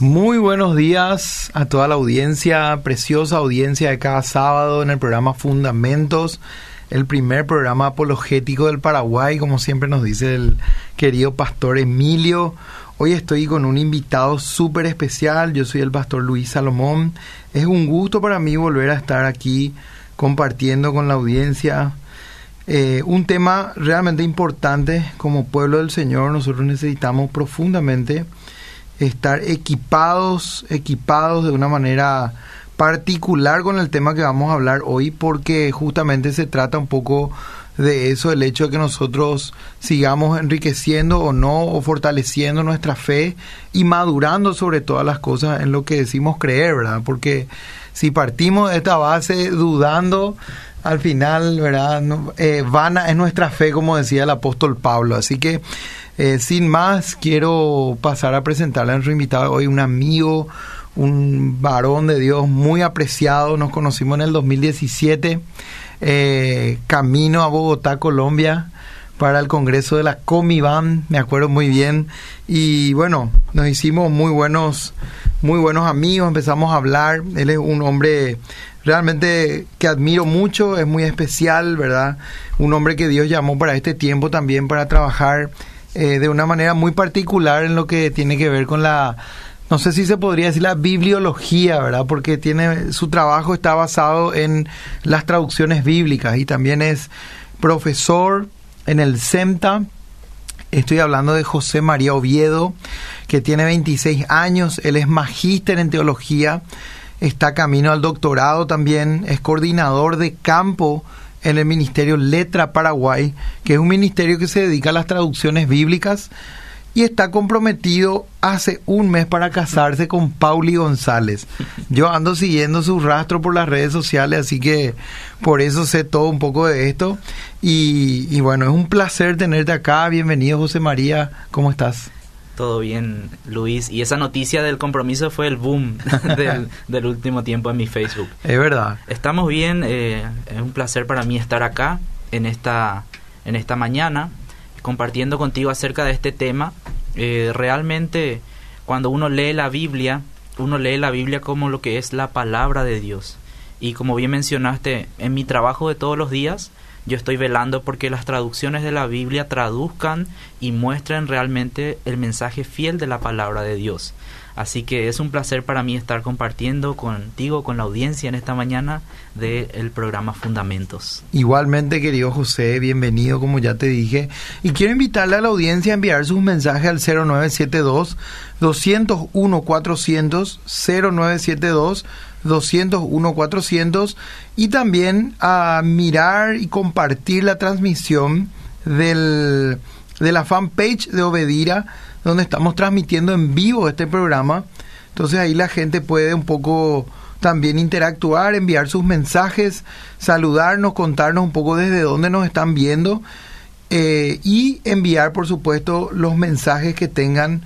Muy buenos días a toda la audiencia, preciosa audiencia de cada sábado en el programa Fundamentos, el primer programa apologético del Paraguay, como siempre nos dice el querido pastor Emilio. Hoy estoy con un invitado súper especial, yo soy el pastor Luis Salomón. Es un gusto para mí volver a estar aquí compartiendo con la audiencia eh, un tema realmente importante como pueblo del Señor. Nosotros necesitamos profundamente estar equipados, equipados de una manera particular con el tema que vamos a hablar hoy, porque justamente se trata un poco de eso, el hecho de que nosotros sigamos enriqueciendo o no, o fortaleciendo nuestra fe y madurando sobre todas las cosas en lo que decimos creer, ¿verdad? Porque si partimos de esta base dudando, al final, ¿verdad? Eh, vana es nuestra fe, como decía el apóstol Pablo. Así que eh, sin más, quiero pasar a presentarle a nuestro invitado hoy, un amigo, un varón de Dios muy apreciado. Nos conocimos en el 2017, eh, camino a Bogotá, Colombia, para el Congreso de la Comiban, me acuerdo muy bien. Y bueno, nos hicimos muy buenos, muy buenos amigos, empezamos a hablar. Él es un hombre realmente que admiro mucho, es muy especial, ¿verdad? Un hombre que Dios llamó para este tiempo también para trabajar eh, de una manera muy particular en lo que tiene que ver con la, no sé si se podría decir la bibliología, ¿verdad? Porque tiene, su trabajo está basado en las traducciones bíblicas y también es profesor en el CEMTA. Estoy hablando de José María Oviedo, que tiene 26 años, él es magíster en teología, está camino al doctorado también, es coordinador de campo en el Ministerio Letra Paraguay, que es un ministerio que se dedica a las traducciones bíblicas y está comprometido hace un mes para casarse con Pauli González. Yo ando siguiendo su rastro por las redes sociales, así que por eso sé todo un poco de esto. Y, y bueno, es un placer tenerte acá. Bienvenido, José María. ¿Cómo estás? Todo bien, Luis. Y esa noticia del compromiso fue el boom del, último tiempo en mi Facebook. Es verdad. Estamos bien. Eh, es un placer para mí estar acá en esta, en esta mañana compartiendo contigo acerca de este tema. Eh, realmente, cuando uno lee la Biblia, uno lee la Biblia como lo que es la palabra de Dios. Y como bien mencionaste, en mi trabajo de todos los días, yo estoy velando porque las traducciones de la Biblia traduzcan y muestren realmente el mensaje fiel de la palabra de Dios. Así que es un placer para mí estar compartiendo contigo, con la audiencia en esta mañana del programa Fundamentos. Igualmente, querido José, bienvenido, como ya te dije. Y quiero invitarle a la audiencia a enviar sus mensajes al 0972 201 400 0972 201 400 y también a mirar y compartir la transmisión del, de la fanpage de Obedira, donde estamos transmitiendo en vivo este programa. Entonces ahí la gente puede un poco también interactuar, enviar sus mensajes, saludarnos, contarnos un poco desde dónde nos están viendo eh, y enviar, por supuesto, los mensajes que tengan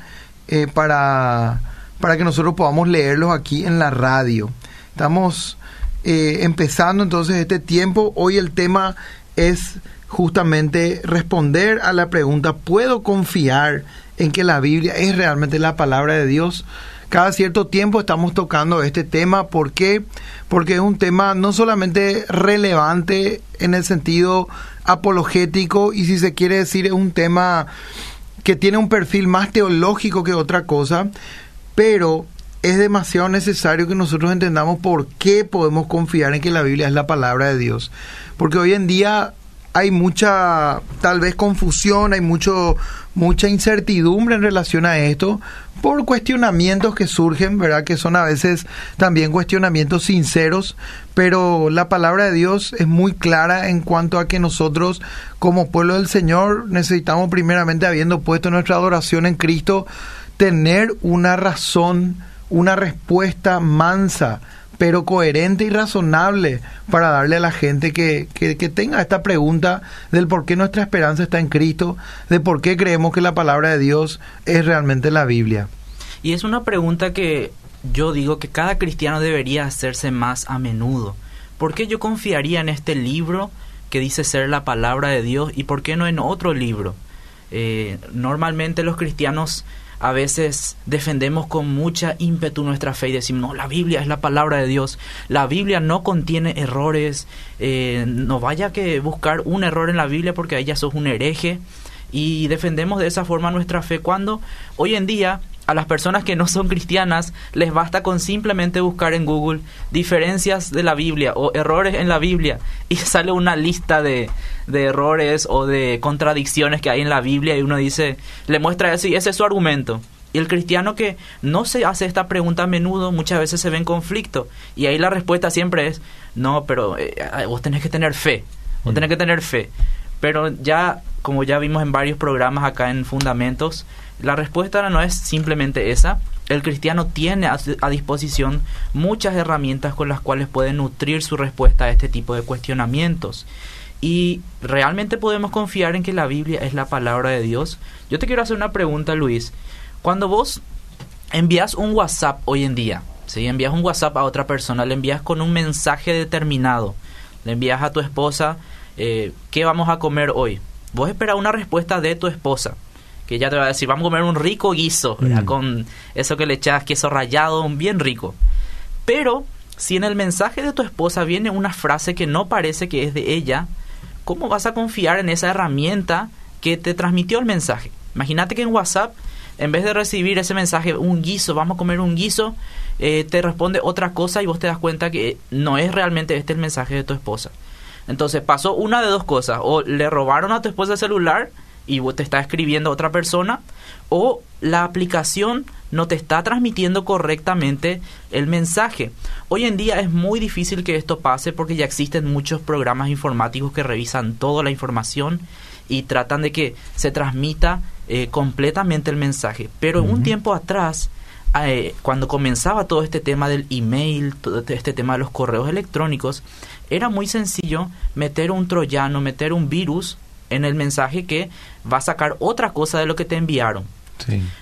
eh, para, para que nosotros podamos leerlos aquí en la radio. Estamos eh, empezando entonces este tiempo. Hoy el tema es justamente responder a la pregunta, ¿puedo confiar en que la Biblia es realmente la palabra de Dios? Cada cierto tiempo estamos tocando este tema. ¿Por qué? Porque es un tema no solamente relevante en el sentido apologético y si se quiere decir es un tema que tiene un perfil más teológico que otra cosa, pero es demasiado necesario que nosotros entendamos por qué podemos confiar en que la Biblia es la palabra de Dios. Porque hoy en día hay mucha, tal vez, confusión, hay mucho, mucha incertidumbre en relación a esto por cuestionamientos que surgen, ¿verdad? Que son a veces también cuestionamientos sinceros, pero la palabra de Dios es muy clara en cuanto a que nosotros, como pueblo del Señor, necesitamos primeramente, habiendo puesto nuestra adoración en Cristo, tener una razón una respuesta mansa, pero coherente y razonable para darle a la gente que, que, tenga esta pregunta del por qué nuestra esperanza está en Cristo, de por qué creemos que la palabra de Dios es realmente la Biblia. Y es una pregunta que yo digo que cada cristiano debería hacerse más a menudo. ¿Por qué yo confiaría en este libro que dice ser la palabra de Dios y por qué no en otro libro? Eh, normalmente los cristianos a veces defendemos con mucha ímpetu nuestra fe y decimos, no, la Biblia es la palabra de Dios, la Biblia no contiene errores, eh, no vaya que buscar un error en la Biblia porque ahí ya sos un hereje y defendemos de esa forma nuestra fe cuando hoy en día a las personas que no son cristianas les basta con simplemente buscar en Google diferencias de la Biblia o errores en la Biblia y sale una lista de, de, errores o de contradicciones que hay en la Biblia y uno dice, le muestra eso y ese es su argumento. Y el cristiano que no se hace esta pregunta a menudo muchas veces se ve en conflicto y ahí la respuesta siempre es, no, pero eh, vos tenés que tener fe, vos tenés que tener fe. Pero ya, como ya vimos en varios programas acá en Fundamentos, la respuesta no es simplemente esa. El cristiano tiene a, disposición muchas herramientas con las cuales puede nutrir su respuesta a este tipo de cuestionamientos. Y realmente podemos confiar en que la Biblia es la palabra de Dios. Yo te quiero hacer una pregunta, Luis. Cuando vos envías un WhatsApp hoy en día, si envías un WhatsApp a otra persona, le envías con un mensaje determinado, le envías a tu esposa, eh, ¿qué vamos a comer hoy? Vos esperas una respuesta de tu esposa que ya te va a decir, vamos a comer un rico guiso, mm. con eso que le echas queso rallado, bien rico. Pero si en el mensaje de tu esposa viene una frase que no parece que es de ella, ¿cómo vas a confiar en esa herramienta que te transmitió el mensaje? Imagínate que en WhatsApp, en vez de recibir ese mensaje, un guiso, vamos a comer un guiso, eh, te responde otra cosa y vos te das cuenta que no es realmente este el mensaje de tu esposa. Entonces pasó una de dos cosas, o le robaron a tu esposa el celular y te está escribiendo otra persona o la aplicación no te está transmitiendo correctamente el mensaje. Hoy en día es muy difícil que esto pase porque ya existen muchos programas informáticos que revisan toda la información y tratan de que se transmita eh, completamente el mensaje. Pero un tiempo atrás, eh, cuando comenzaba todo este tema del email, todo este tema de los correos electrónicos, era muy sencillo meter un troyano, meter un virus en el mensaje que va a sacar otra cosa de lo que te enviaron.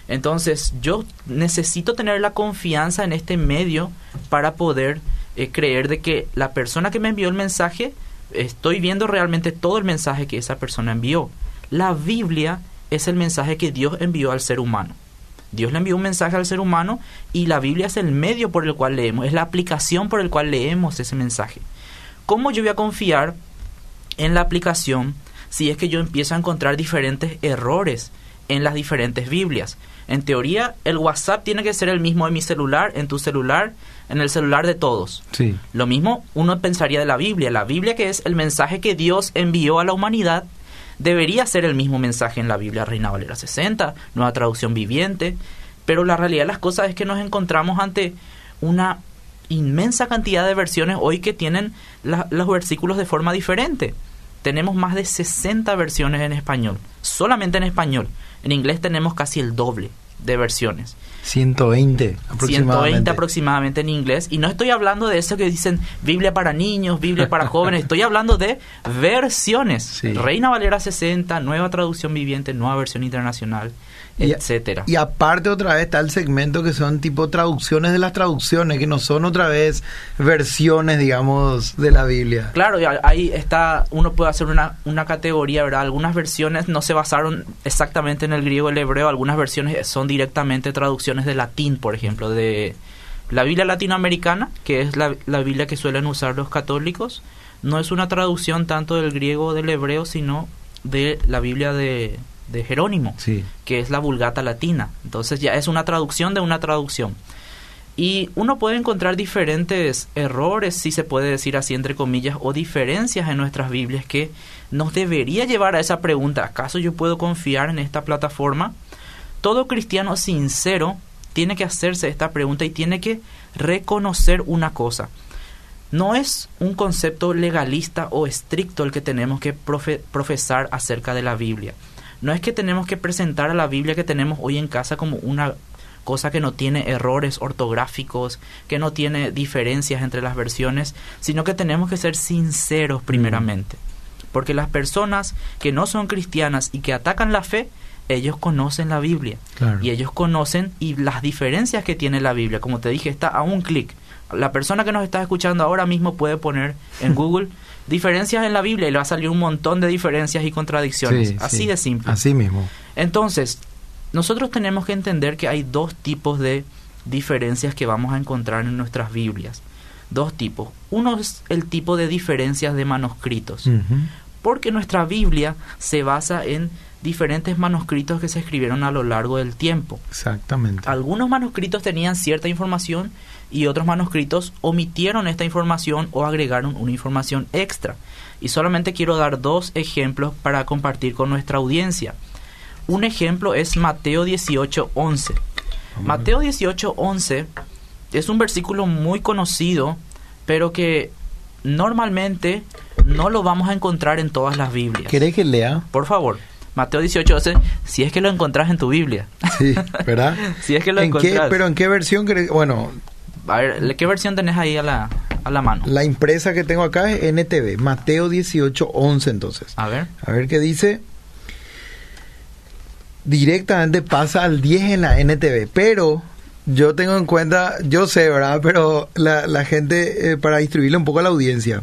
Entonces yo necesito tener la confianza en este medio para poder eh, creer de que la persona que me envió el mensaje, estoy viendo realmente todo el mensaje que esa persona envió. La Biblia es el mensaje que Dios envió al ser humano. Dios le envió un mensaje al ser humano y la Biblia es el medio por el cual leemos, es la aplicación por el cual leemos ese mensaje. ¿Cómo yo voy a confiar en la aplicación si es que yo empiezo a encontrar diferentes errores en las diferentes Biblias. En teoría, el WhatsApp tiene que ser el mismo en mi celular, en tu celular, en el celular de todos. Sí. Lo mismo uno pensaría de la Biblia. La Biblia, que es el mensaje que Dios envió a la humanidad, debería ser el mismo mensaje en la Biblia Reina Valera 60, nueva traducción viviente. Pero la realidad de las cosas es que nos encontramos ante una inmensa cantidad de versiones hoy que tienen los versículos de forma diferente tenemos más de 60 versiones en español, solamente en español. En inglés tenemos casi el doble de versiones. 120 aproximadamente. 120 aproximadamente en inglés. Y no estoy hablando de eso que dicen Biblia para niños, Biblia para jóvenes. Estoy hablando de versiones. Reina Valera 60, nueva traducción viviente, nueva versión internacional etcétera. Y aparte otra vez está el segmento que son tipo traducciones de las traducciones, que no son otra vez versiones, digamos, de la Biblia. Claro, ahí está, uno puede hacer una, una categoría, ¿verdad? Algunas versiones no se basaron exactamente en el griego o el hebreo, algunas versiones son directamente traducciones de latín, por ejemplo, de la Biblia latinoamericana, que es la, la Biblia que suelen usar los católicos, no es una traducción tanto del griego o del hebreo, sino de la Biblia de, de Jerónimo, que es la Vulgata Latina. Entonces ya es una traducción de una traducción. Y uno puede encontrar diferentes errores, si se puede decir así entre comillas, o diferencias en nuestras Biblias que nos debería llevar a esa pregunta, ¿acaso yo puedo confiar en esta plataforma? Todo cristiano sincero tiene que hacerse esta pregunta y tiene que reconocer una cosa. No es un concepto legalista o estricto el que tenemos que profesar acerca de la Biblia no es que tenemos que presentar a la Biblia que tenemos hoy en casa como una cosa que no tiene errores ortográficos, que no tiene diferencias entre las versiones, sino que tenemos que ser sinceros primeramente. Porque las personas que no son cristianas y que atacan la fe, ellos conocen la Biblia. Y ellos conocen y las diferencias que tiene la Biblia. Como te dije, está a un clic. La persona que nos está escuchando ahora mismo puede poner en Google diferencias en la Biblia y le va a salir un montón de diferencias y contradicciones. así de simple. Así mismo. Entonces, nosotros tenemos que entender que hay dos tipos de diferencias que vamos a encontrar en nuestras Biblias. Dos tipos. Uno es el tipo de diferencias de manuscritos. Porque nuestra Biblia se basa en diferentes manuscritos que se escribieron a lo largo del tiempo. Exactamente. Algunos manuscritos tenían cierta información y otros manuscritos omitieron esta información o agregaron una información extra. Y solamente quiero dar dos ejemplos para compartir con nuestra audiencia. Un ejemplo es Mateo 18:11. Mateo 18:11 es un versículo muy conocido, pero que normalmente no lo vamos a encontrar en todas las Biblias. ¿Querés que lea? Por favor. Mateo 18, si es que lo encontrás en tu Biblia. Sí, ¿verdad? si es que lo ¿En qué, encontrás. pero ¿en qué versión? Bueno, A ver, ¿qué versión tenés ahí a la, a la mano? la impresa que tengo acá es NTV, Mateo 18, 11 entonces. A ver. A ver qué dice. Directamente pasa al 10 en la NTV, pero yo tengo en cuenta, yo sé, ¿verdad? Pero la, la gente, eh, para distribuirle un poco a la audiencia,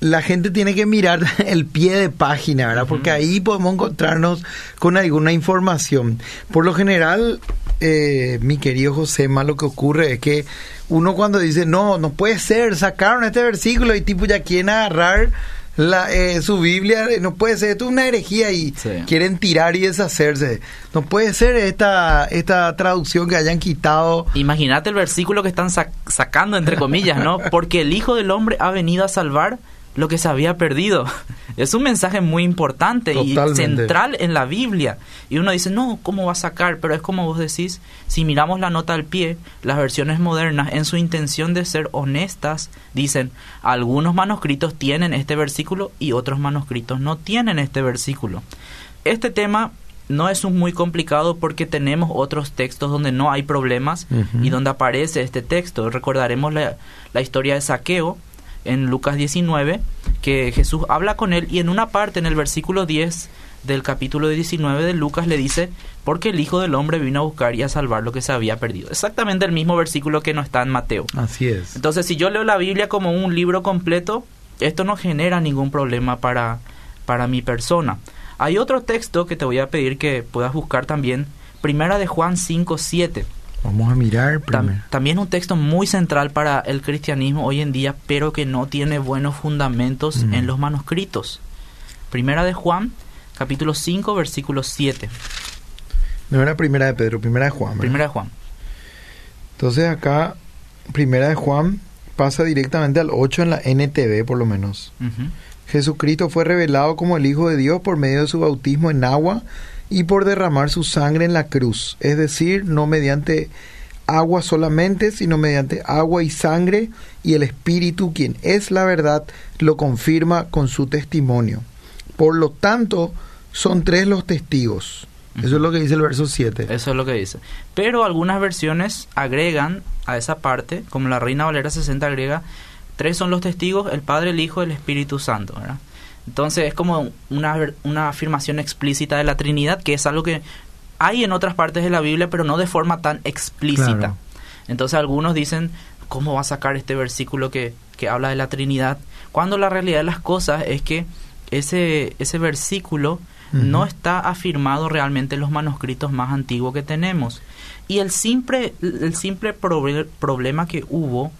la gente tiene que mirar el pie de página, ¿verdad? Porque ahí podemos encontrarnos con alguna información. Por lo general, eh, mi querido José, más lo que ocurre es que uno cuando dice, no, no puede ser, sacaron este versículo y tipo ya quieren agarrar la, eh, su Biblia, eh, no puede ser, esto es una herejía y Sí. quieren tirar y deshacerse. No puede ser esta, esta traducción que hayan quitado. Imagínate el versículo que están sac- sacando, entre comillas, ¿no? Porque el Hijo del Hombre ha venido a salvar lo que se había perdido. Es un mensaje muy importante y central en la Biblia. Y uno dice, no, ¿cómo va a sacar? Pero es como vos decís, si miramos la nota al pie, las versiones modernas, en su intención de ser honestas, dicen, algunos manuscritos tienen este versículo y otros manuscritos no tienen este versículo. Este tema no es un muy complicado porque tenemos otros textos donde no hay problemas y donde aparece este texto. Recordaremos la, la historia de Saqueo en Lucas 19, que Jesús habla con él y en una parte, en el versículo 10 del capítulo 19 de Lucas, le dice, porque el Hijo del Hombre vino a buscar y a salvar lo que se había perdido. Exactamente el mismo versículo que no está en Mateo. Así es. Entonces, si yo leo la Biblia como un libro completo, esto no genera ningún problema para, para mi persona. Hay otro texto que te voy a pedir que puedas buscar también, Primera de Juan 5, 7. Vamos a mirar primero. también un texto muy central para el cristianismo hoy en día, pero que no tiene buenos fundamentos Mm. en los manuscritos. Primera de Juan, capítulo 5, versículo 7. No era primera de Pedro, primera de Juan. ¿verdad? Primera de Juan. Entonces acá, primera de Juan pasa directamente al 8 en la NTV por lo menos. Ujú. Jesucristo fue revelado como el Hijo de Dios por medio de su bautismo en agua y por derramar su sangre en la cruz, es decir, no mediante agua solamente, sino mediante agua y sangre, y el Espíritu, quien es la verdad, lo confirma con su testimonio. Por lo tanto, son tres los testigos. Eso es lo que dice el verso 7. Eso es lo que dice. Pero algunas versiones agregan a esa parte, como la Reina Valera 60 agrega, tres son los testigos, el Padre, el Hijo y el Espíritu Santo. ¿verdad? Entonces es como una, una afirmación explícita de la Trinidad, que es algo que hay en otras partes de la Biblia, pero no de forma tan explícita. Claro. Entonces algunos dicen, ¿cómo va a sacar este versículo que, que habla de la Trinidad? Cuando la realidad de las cosas es que ese, ese versículo no está afirmado realmente en los manuscritos más antiguos que tenemos. Y el simple, el simple proble- problema que hubo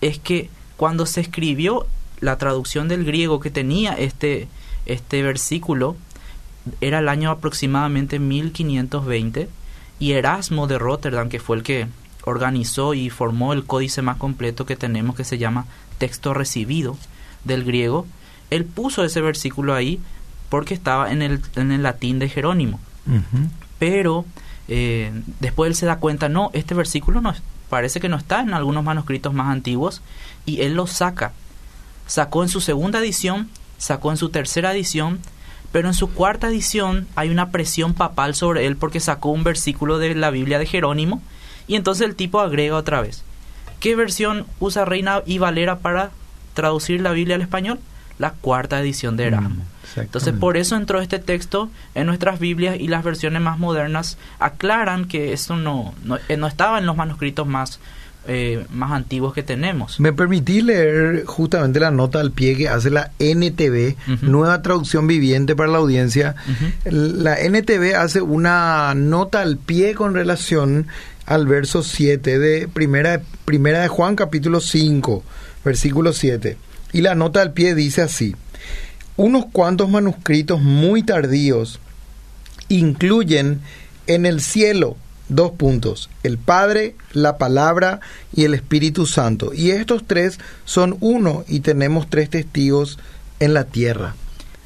es que cuando se escribió la traducción del griego que tenía este, este versículo, era el año aproximadamente 1520, y Erasmo de Rotterdam, que fue el que organizó y formó el códice más completo que tenemos, que se llama texto recibido del griego, él puso ese versículo ahí porque estaba en el, en el latín de Jerónimo. Pero eh, después él se da cuenta, no, este versículo no, parece que no está en algunos manuscritos más antiguos y él lo saca. Sacó en su segunda edición, sacó en su tercera edición, pero en su cuarta edición hay una presión papal sobre él porque sacó un versículo de la Biblia de Jerónimo y entonces el tipo agrega otra vez. ¿Qué versión usa Reina y Valera para traducir la Biblia al español? La cuarta edición de Erasmo. Mm, Entonces, por eso entró este texto en nuestras Biblias y las versiones más modernas aclaran que eso no, no, eh, no estaba en los manuscritos más, eh, más antiguos que tenemos. ¿Me permitís leer justamente la nota al pie que hace la NTV. Nueva Traducción Viviente para la Audiencia? La NTV hace una nota al pie con relación al verso 7 de primera, primera de Juan capítulo 5, versículo 7. Y la nota al pie dice así, unos cuantos manuscritos muy tardíos incluyen en el cielo dos puntos, el Padre, la Palabra y el Espíritu Santo. Y estos tres son uno y tenemos tres testigos en la tierra.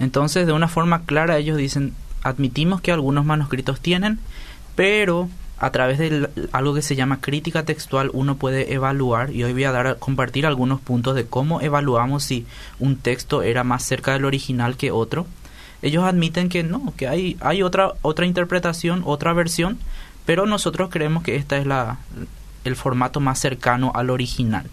Entonces, de una forma clara, ellos dicen, admitimos que algunos manuscritos tienen, pero a través de algo que se llama crítica textual uno puede evaluar, y hoy voy a dar a compartir algunos puntos de cómo evaluamos si un texto era más cerca del original que otro. Ellos admiten que no, que hay, hay otra, otra interpretación, otra versión, pero nosotros creemos que esta es la, el formato más cercano al original.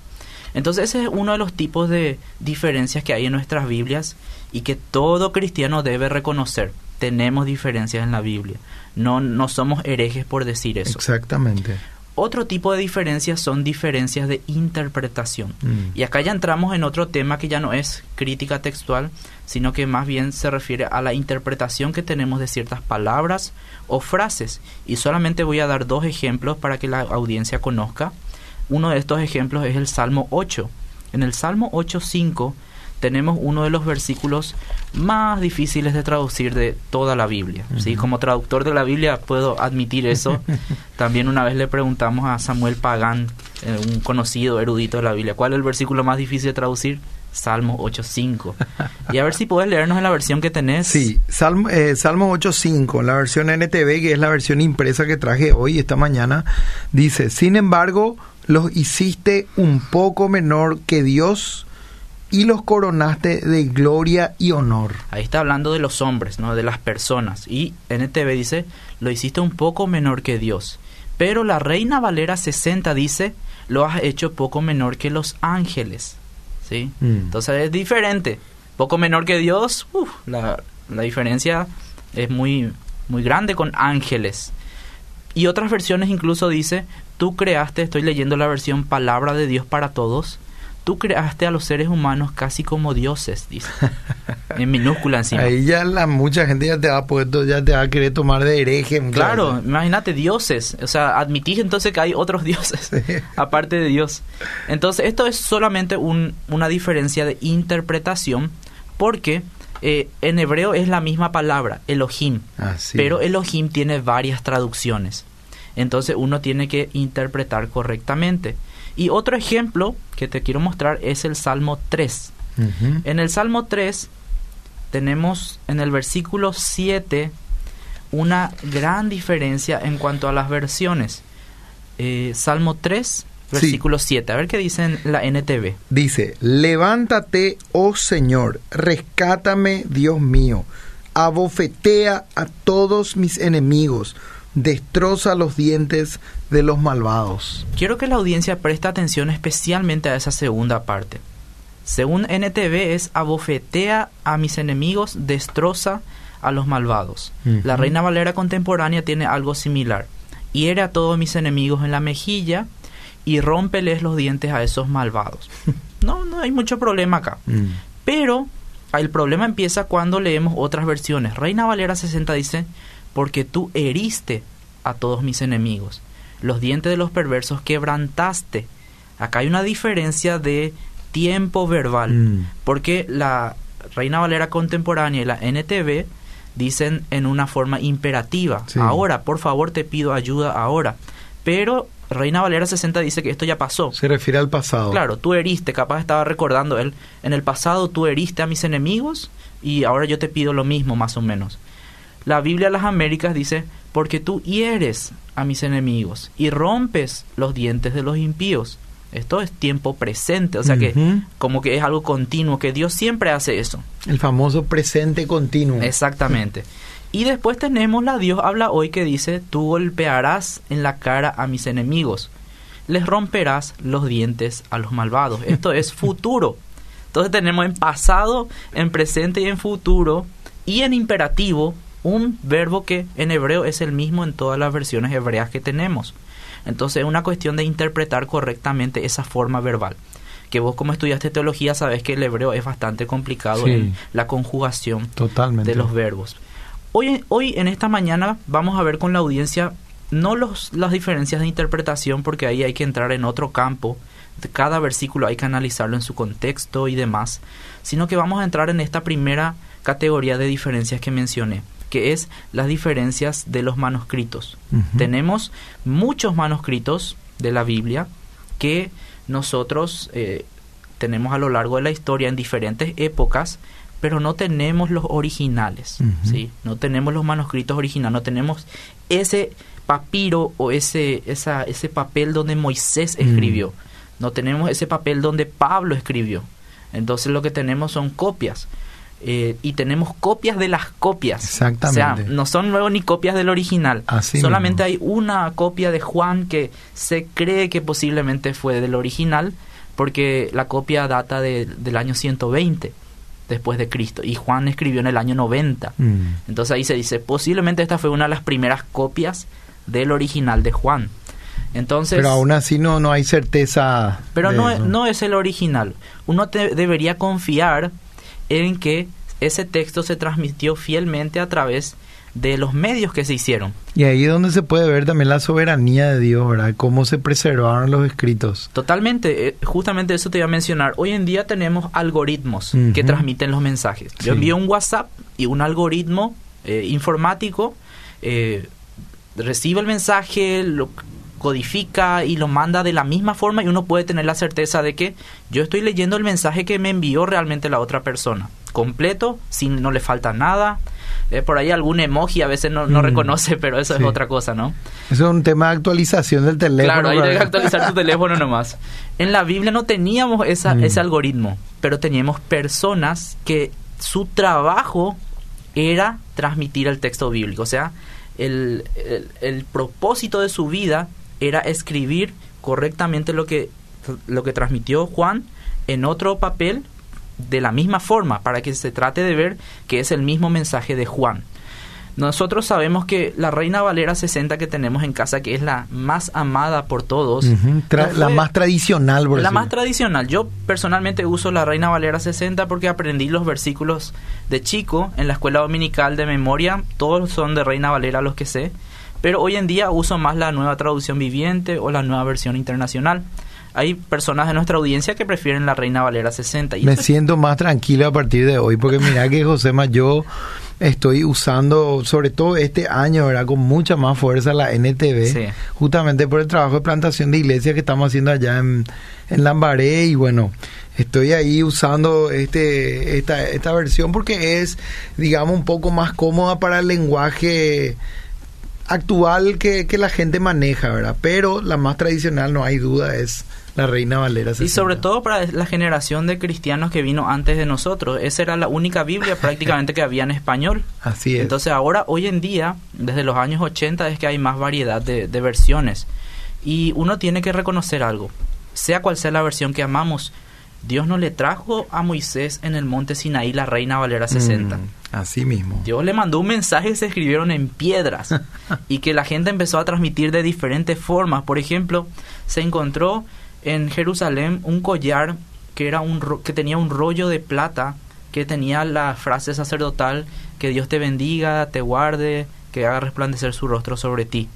Entonces ese es uno de los tipos de diferencias que hay en nuestras Biblias y que todo cristiano debe reconocer. Tenemos diferencias en la Biblia. No, no somos herejes por decir eso. Exactamente. Otro tipo de diferencias son diferencias de interpretación. Mm. Y acá ya entramos en otro tema que ya no es crítica textual, sino que más bien se refiere a la interpretación que tenemos de ciertas palabras o frases. Y solamente voy a dar dos ejemplos para que la audiencia conozca. Uno de estos ejemplos es el Salmo 8. En el Salmo 8.5 tenemos uno de los versículos más difíciles de traducir de toda la Biblia. ¿sí? Ujú. Como traductor de la Biblia puedo admitir eso. También una vez le preguntamos a Samuel Pagán, eh, un conocido erudito de la Biblia, ¿cuál es el versículo más difícil de traducir? Salmo 8.5. Y a ver si puedes leernos en la versión que tenés. Sí, Salmo, eh, Salmo 8.5, la versión NTV, que es la versión impresa que traje hoy, esta mañana, dice, sin embargo, los hiciste un poco menor que Dios y los coronaste de gloria y honor. Ahí está hablando de los hombres, ¿no? De las personas. Y NTV dice, lo hiciste un poco menor que Dios. Pero la Reina Valera 60 dice, lo has hecho poco menor que los ángeles. ¿Sí? Mm. Entonces es diferente. Poco menor que Dios, uf, la, la diferencia es muy, muy grande con ángeles. Y otras versiones incluso dice, tú creaste, estoy leyendo la versión palabra de Dios para todos, tú creaste a los seres humanos casi como dioses, dice. en minúscula encima. Ahí ya la, mucha gente ya te va a poder, ya te va a querer tomar de hereje. Claro, imagínate dioses, o sea, admitís entonces que hay otros dioses aparte de Dios. Entonces esto es solamente un- una diferencia de interpretación porque eh, en hebreo es la misma palabra, Elohim, Así pero. Elohim tiene varias traducciones. Entonces uno tiene que interpretar correctamente. Y otro ejemplo que te quiero mostrar es el Salmo 3. Ujú. En el Salmo 3 tenemos en el versículo 7 una gran diferencia en cuanto a las versiones. Eh, Salmo 3, versículo 7. A ver qué dice en la NTV. Dice, levántate, oh Señor, rescátame, Dios mío, abofetea a todos mis enemigos, destroza los dientes de los malvados. Quiero que la audiencia preste atención especialmente a esa segunda parte. Según NTV es abofetea a mis enemigos, destroza a los malvados. La Reina Valera contemporánea tiene algo similar. Hiere a todos mis enemigos en la mejilla y rómpeles los dientes a esos malvados. No, no hay mucho problema acá. Mm. Pero el problema empieza cuando leemos otras versiones. Reina Valera 60 dice, porque tú heriste a todos mis enemigos. Los dientes de los perversos quebrantaste. Acá hay una diferencia de tiempo verbal. Mm. Porque la Reina Valera contemporánea y la NTV dicen en una forma imperativa. Sí. Ahora, por favor, te pido ayuda ahora. Pero Reina Valera 60 dice que esto ya pasó. Se refiere al pasado. Claro, tú heriste, capaz estaba recordando él, en el pasado tú heriste a mis enemigos y ahora yo te pido lo mismo más o menos. La Biblia de las Américas dice, porque tú hieres a mis enemigos y rompes los dientes de los impíos. Esto es tiempo presente, o sea que como que es algo continuo, que Dios siempre hace eso. El famoso presente continuo. Exactamente. Y después tenemos la Dios habla hoy que dice, tú golpearás en la cara a mis enemigos, les romperás los dientes a los malvados. Esto es futuro. Entonces tenemos en pasado, en presente y en futuro, y en imperativo, un verbo que en hebreo es el mismo en todas las versiones hebreas que tenemos. Entonces es una cuestión de interpretar correctamente esa forma verbal. Que vos como estudiaste teología sabes que el hebreo es bastante complicado Sí. en la conjugación Totalmente. de los verbos. Hoy, hoy en esta mañana vamos a ver con la audiencia no los, las diferencias de interpretación porque ahí hay que entrar en otro campo. Cada versículo hay que analizarlo en su contexto y demás, sino que vamos a entrar en esta primera categoría de diferencias que mencioné, que es las diferencias de los manuscritos. Tenemos muchos manuscritos de la Biblia que nosotros eh, tenemos a lo largo de la historia en diferentes épocas, pero no tenemos los originales. ¿sí? No tenemos los manuscritos originales, no tenemos ese papiro o ese, esa, ese papel donde Moisés Mm. escribió, no tenemos ese papel donde Pablo escribió. Entonces lo que tenemos son copias. Eh, y tenemos copias de las copias. Exactamente. O sea, no son luego ni copias del original. Así Solamente mismo. hay una copia de Juan que se cree que posiblemente fue del original, porque la copia data de- del año 120 después de Cristo y Juan escribió en el año 90. Mm. Entonces ahí se dice, posiblemente esta fue una de las primeras copias del original de Juan. Entonces, Pero aún así no, no hay certeza. pero no, no es el original. Uno te- debería confiar en que ese texto se transmitió fielmente a través de los medios que se hicieron. Y ahí es donde se puede ver también la soberanía de Dios, ¿verdad? Cómo se preservaron los escritos. Totalmente, eh, justamente eso te iba a mencionar. Hoy en día tenemos algoritmos que transmiten los mensajes. Sí. Yo envío un WhatsApp y un algoritmo eh, informático eh, recibe el mensaje, lo codifica y lo manda de la misma forma y uno puede tener la certeza de que yo estoy leyendo el mensaje que me envió realmente la otra persona. Completo, sin no le falta nada. Eh, por ahí algún emoji a veces no, no Mm. reconoce, pero eso Sí. es otra cosa, ¿no? Eso es un tema de actualización del teléfono. Claro, ahí ¿verdad? debes actualizar tu teléfono nomás. En la Biblia no teníamos esa, Mm. ese algoritmo, pero teníamos personas que su trabajo era transmitir el texto bíblico. O sea, el, el- el propósito de su vida era escribir correctamente lo que, lo que transmitió Juan en otro papel de la misma forma, para que se trate de ver que es el mismo mensaje de Juan. Nosotros sabemos que la Reina Valera 60 que tenemos en casa, que es la más amada por todos, no la más tradicional, por la más tradicional. Yo personalmente uso la Reina Valera 60 porque aprendí los versículos de chico en la escuela dominical de memoria. Todos son de Reina Valera los que sé. Pero hoy en día uso más la nueva traducción viviente o la nueva versión internacional. Hay personas de nuestra audiencia que prefieren la Reina Valera 60. Y Me siento más tranquilo a partir de hoy, porque mira que Josema, yo estoy usando, sobre todo este año, ¿verdad? Con mucha más fuerza la NTV, Sí. justamente por el trabajo de plantación de iglesias que estamos haciendo allá en, en Lambaré y bueno, estoy ahí usando este esta, esta versión porque es, digamos, un poco más cómoda para el lenguaje actual que, que la gente maneja, ¿verdad? Pero la más tradicional, no hay duda, es la Reina Valera. Y 60. sobre todo para la generación de cristianos que vino antes de nosotros. Esa era la única Biblia prácticamente que había en español. Así es. Entonces ahora, hoy en día, desde los años 80 es que hay más variedad de, de versiones. Y uno tiene que reconocer algo. Sea cual sea la versión que amamos, Dios no le trajo a Moisés en el monte Sinaí la Reina Valera 60. Mm, así mismo. Dios le mandó un mensaje que se escribieron en piedras y que la gente empezó a transmitir de diferentes formas. Por ejemplo, se encontró en Jerusalén un collar que era un ro- que tenía un rollo de plata que tenía la frase sacerdotal que Dios te bendiga, te guarde, que haga resplandecer su rostro sobre ti.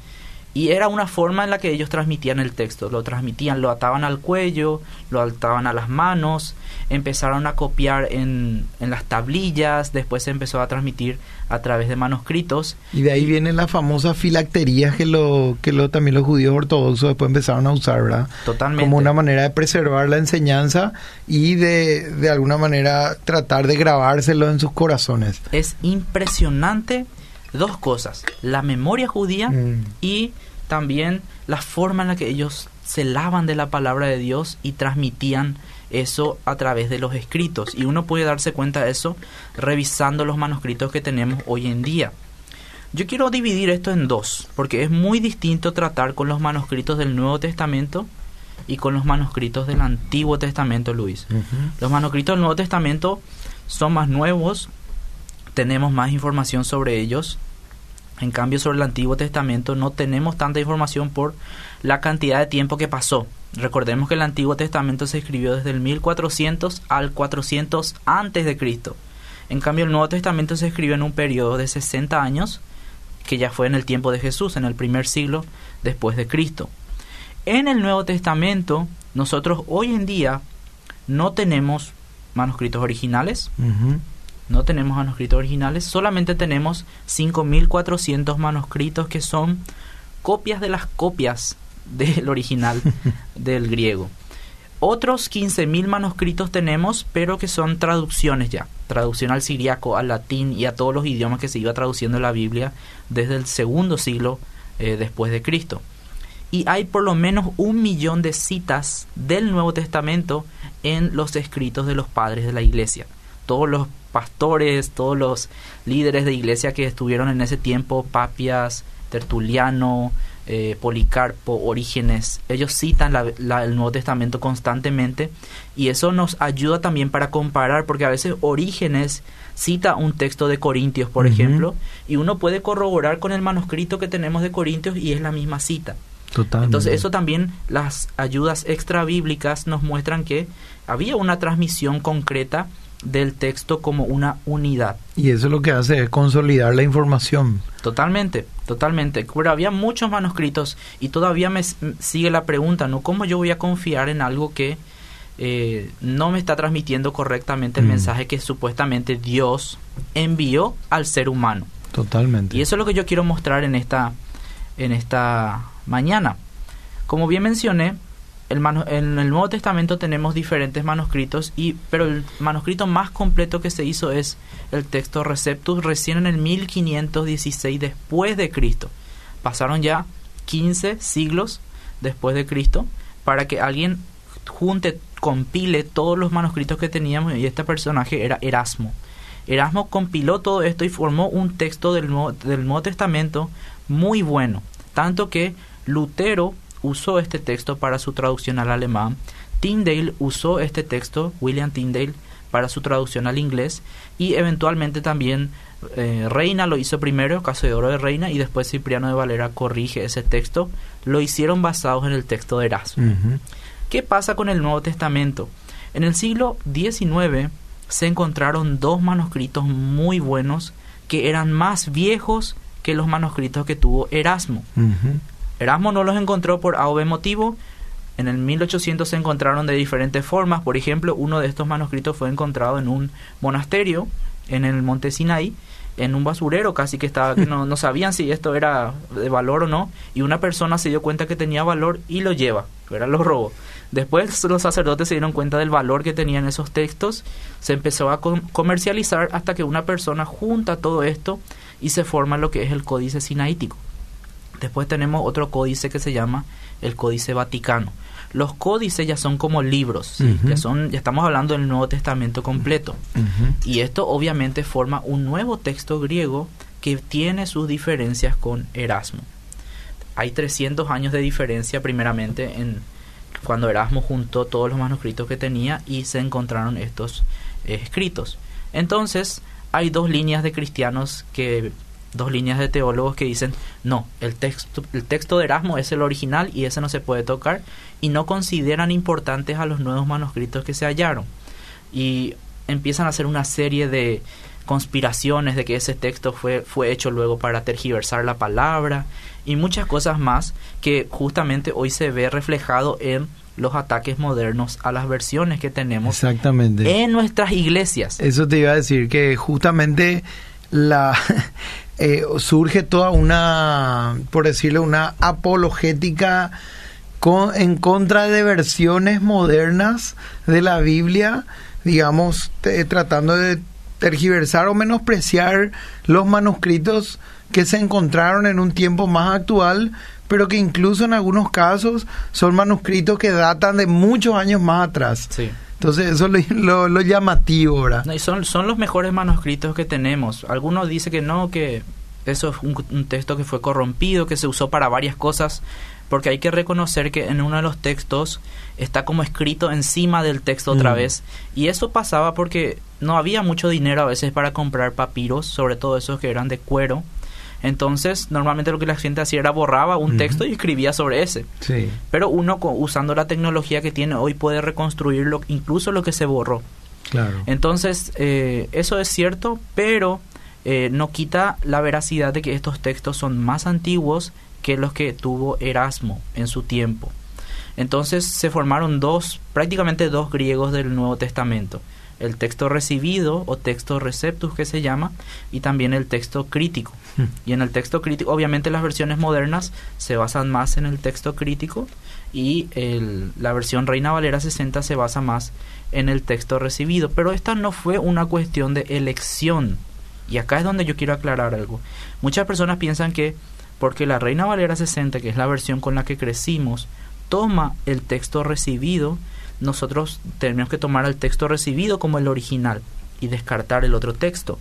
Y era una forma en la que ellos transmitían el texto. Lo transmitían, lo ataban al cuello, lo ataban a las manos, empezaron a copiar en, en las tablillas, después se empezó a transmitir a través de manuscritos. Y de ahí vienen las famosas filacterías que lo que lo también los judíos ortodoxos después empezaron a usar, ¿verdad? Totalmente. Como una manera de preservar la enseñanza y de, de alguna manera tratar de grabárselo en sus corazones. Es impresionante dos cosas, la memoria judía Mm. y también la forma en la que ellos se lavan de la palabra de Dios y transmitían eso a través de los escritos. Y uno puede darse cuenta de eso revisando los manuscritos que tenemos hoy en día. Yo quiero dividir esto en dos, porque es muy distinto tratar con los manuscritos del Nuevo Testamento y con los manuscritos del Antiguo Testamento, Luis. Los manuscritos del Nuevo Testamento son más nuevos, tenemos más información sobre ellos En cambio, sobre el Antiguo Testamento no tenemos tanta información por la cantidad de tiempo que pasó. Recordemos que el Antiguo Testamento se escribió desde el 1400 al 400 antes de Cristo. En cambio, el Nuevo Testamento se escribió en un periodo de 60 años, que ya fue en el tiempo de Jesús, en el primer siglo después de Cristo. En el Nuevo Testamento, nosotros hoy en día no tenemos manuscritos originales, no tenemos manuscritos originales, solamente tenemos 5.400 manuscritos que son copias de las copias del original del griego. Otros 15.000 manuscritos tenemos, pero que son traducciones ya. Traducción al siriaco, al latín y a todos los idiomas que se iba traduciendo la Biblia desde el segundo siglo eh, después de Cristo. Y hay por lo menos un millón de citas del Nuevo Testamento en los escritos de los padres de la iglesia. Todos los pastores, todos los líderes de iglesia que estuvieron en ese tiempo, Papias, Tertuliano, eh, Policarpo, Orígenes, ellos citan el Nuevo Testamento constantemente y eso nos ayuda también para comparar, porque a veces Orígenes cita un texto de Corintios, por ejemplo, y uno puede corroborar con el manuscrito que tenemos de Corintios y es la misma cita. Entonces eso también, las ayudas extra bíblicas nos muestran que había una transmisión concreta del texto como una unidad. Y eso es lo que hace es consolidar la información. Totalmente, totalmente. Pero había muchos manuscritos y todavía me sigue la pregunta, ¿no? ¿Cómo yo voy a confiar en algo que eh, no me está transmitiendo correctamente el mm. mensaje que supuestamente Dios envió al ser humano? Totalmente. Y eso es lo que yo quiero mostrar en esta, en esta mañana. Como bien mencioné, en el Nuevo Testamento tenemos diferentes manuscritos, y, pero el manuscrito más completo que se hizo es el texto Receptus recién en el 1516 después de Cristo. Pasaron ya 15 siglos después de Cristo para que alguien junte, compile todos los manuscritos que teníamos y este personaje era Erasmo. Erasmo compiló todo esto y formó un texto del Nuevo, del Nuevo Testamento muy bueno, tanto que Lutero usó este texto para su traducción al alemán, Tyndale usó este texto, William Tyndale, para su traducción al inglés y eventualmente también eh, Reina lo hizo primero, caso de oro de Reina, y después Cipriano de Valera corrige ese texto. Lo hicieron basados en el texto de Erasmo. ¿Qué pasa con el Nuevo Testamento? En el siglo XIX se encontraron dos manuscritos muy buenos que eran más viejos que los manuscritos que tuvo Erasmo. Erasmo no los encontró por A motivo. En el 1800 se encontraron de diferentes formas. Por ejemplo, uno de estos manuscritos fue encontrado en un monasterio en el monte Sinaí, en un basurero casi que estaba, que no, no sabían si esto era de valor o no. Y una persona se dio cuenta que tenía valor y lo lleva, era lo robó. Después los sacerdotes se dieron cuenta del valor que tenían esos textos, se empezó a comercializar hasta que una persona junta todo esto y se forma lo que es el Códice Sinaítico. Después tenemos otro códice que se llama el Códice Vaticano. Los códices ya son como libros, ya son ya estamos hablando del Nuevo Testamento completo. Y esto obviamente forma un nuevo texto griego que tiene sus diferencias con Erasmo. Hay 300 años de diferencia primeramente en cuando Erasmo juntó todos los manuscritos que tenía y se encontraron estos eh, escritos. Entonces, hay dos líneas de cristianos que dos líneas de teólogos que dicen, no, el texto, el texto de Erasmo es el original y ese no se puede tocar, y no consideran importantes a los nuevos manuscritos que se hallaron. Y empiezan a hacer una serie de conspiraciones de que ese texto fue, fue hecho luego para tergiversar la palabra y muchas cosas más que justamente hoy se ve reflejado en los ataques modernos a las versiones que tenemos Exactamente. en nuestras iglesias. Eso te iba a decir que justamente la eh, surge toda una, por decirlo, una apologética en contra de versiones modernas de la Biblia, digamos, tratando de tergiversar o menospreciar los manuscritos que se encontraron en un tiempo más actual, pero que incluso en algunos casos son manuscritos que datan de muchos años más atrás. Sí. Entonces eso es lo, lo, llamativo, ¿verdad? y son, son los mejores manuscritos que tenemos. Algunos dicen que no, que eso es un, texto que fue corrompido, que se usó para varias cosas, porque hay que reconocer que en uno de los textos está como escrito encima del texto otra mm. vez. Y eso pasaba porque no había mucho dinero a veces para comprar papiros, sobre todo esos que eran de cuero. Entonces, normalmente lo que la gente hacía era borraba un texto y escribía sobre ese. Sí. Pero uno, usando la tecnología que tiene hoy, puede reconstruirlo, incluso lo que se borró. Claro. Entonces, eh, eso es cierto, pero eh, no quita la veracidad de que estos textos son más antiguos que los que tuvo Erasmo en su tiempo. Entonces se formaron dos, prácticamente dos griegos del Nuevo Testamento. El texto recibido o texto receptus que se llama y también el texto crítico. Y en el texto crítico, obviamente las versiones modernas se basan más en el texto crítico y el, la versión Reina Valera 60 se basa más en el texto recibido. Pero esta no fue una cuestión de elección. Y acá es donde yo quiero aclarar algo. Muchas personas piensan que porque la Reina Valera 60, que es la versión con la que crecimos, toma el texto recibido, nosotros tenemos que tomar el texto recibido como el original y descartar el otro texto.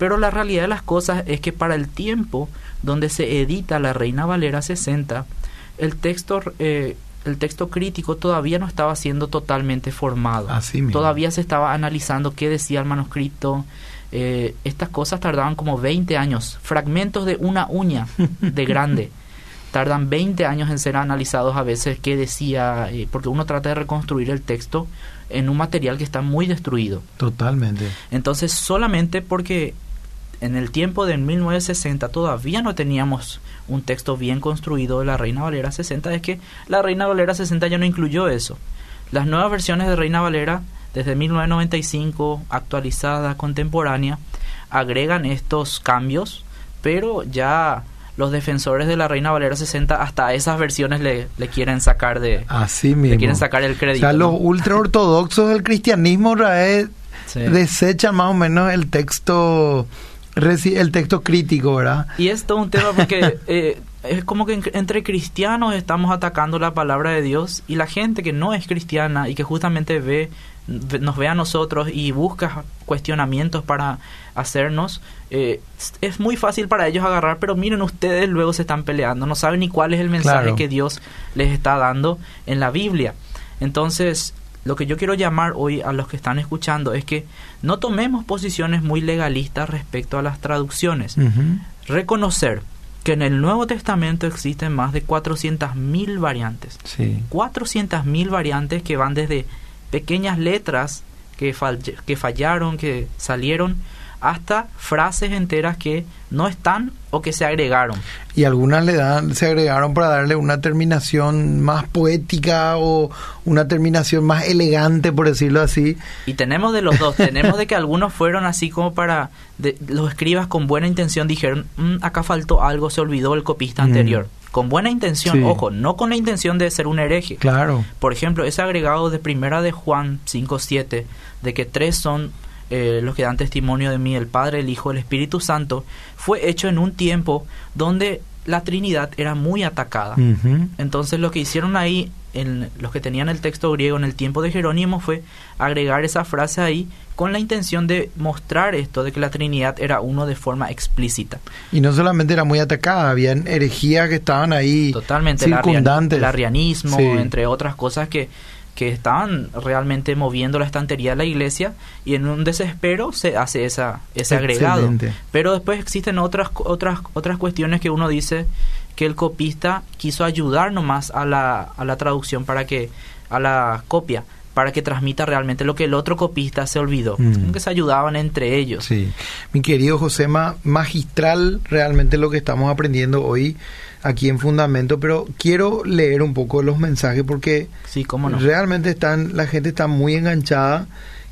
Pero la realidad de las cosas es que para el tiempo donde se edita la Reina Valera 60, el texto, eh, el texto crítico todavía no estaba siendo totalmente formado. Así. Todavía se estaba analizando qué decía el manuscrito. Eh, estas cosas tardaban como 20 años, fragmentos de una uña de grande tardan 20 años en ser analizados a veces qué decía, eh, porque uno trata de reconstruir el texto en un material que está muy destruido. Totalmente. Entonces, solamente porque en el tiempo de 1960 todavía no teníamos un texto bien construido de la Reina Valera 60, es que la Reina Valera 60 ya no incluyó eso. Las nuevas versiones de Reina Valera, desde 1995, actualizada, contemporánea, agregan estos cambios, pero ya los defensores de la Reina Valera 60 hasta esas versiones le, le quieren sacar de Así le quieren sacar el O crédito. sea, los ¿no? ultra ortodoxos del cristianismo Sí. desechan más o menos el texto el texto crítico, ¿verdad? Y es todo un tema porque eh, es como que en- entre cristianos estamos atacando la palabra de Dios y la gente que no es cristiana y que justamente ve nos ve a nosotros y busca cuestionamientos para hacernos eh, es- es muy fácil para ellos agarrar pero miren ustedes luego se están peleando no saben ni cuál es el mensaje Claro. que Dios les está dando en la Biblia entonces lo que yo quiero llamar hoy a los que están escuchando es que no tomemos posiciones muy legalistas respecto a las traducciones reconocer que en el Nuevo Testamento existen más de 400.000 variantes. Sí. 400.000 variantes que van desde pequeñas letras que, fall- que fallaron, que salieron, hasta frases enteras que no están o que se agregaron. Y algunas le dan, se agregaron para darle una terminación más poética o una terminación más elegante, por decirlo así. Y tenemos de los dos, tenemos de que algunos fueron así como para, de- los escribas con buena intención dijeron, "Mm, acá faltó algo, se olvidó el copista Mm. anterior. Con buena intención, Sí. ojo, no con la intención de ser un hereje. Claro. Por ejemplo, ese agregado de primera de Juan 5.7, de que tres son eh, los que dan testimonio de mí, el Padre, el Hijo, el Espíritu Santo, fue hecho en un tiempo donde la Trinidad era muy atacada. Entonces lo que hicieron ahí, en, los que tenían el texto griego en el tiempo de Jerónimo, fue agregar esa frase ahí con la intención de mostrar esto, de que la Trinidad era uno de forma explícita. Y no solamente era muy atacada, habían herejías que estaban ahí Totalmente, circundantes. el arrianismo, Sí. entre otras cosas que, que estaban realmente moviendo la estantería de la iglesia y en un desespero se hace esa, ese agregado. Excelente. Pero después existen otras, otras, otras cuestiones que uno dice que el copista quiso ayudar nomás a la, a la traducción para que, a la copia, para que transmita realmente lo que el otro copista se olvidó. Mm. Que se ayudaban entre ellos. Sí. Mi querido Josema, magistral realmente lo que estamos aprendiendo hoy aquí en Fundamento, pero quiero leer un poco los mensajes porque Sí, cómo no. realmente están, la gente está muy enganchada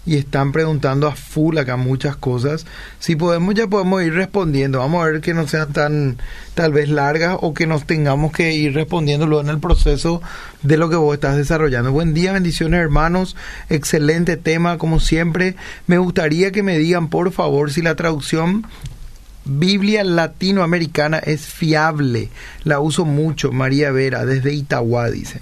y están preguntando a full acá muchas cosas. Si podemos, ya podemos ir respondiendo. Vamos a ver que no sean tan tal vez largas o que nos tengamos que ir respondiendo luego en el proceso de lo que vos estás desarrollando. Buen día, bendiciones hermanos. Excelente tema, como siempre. Me gustaría que me digan, por favor, si la traducción Biblia latinoamericana es fiable. La uso mucho, María Vera, desde Itagua, dice.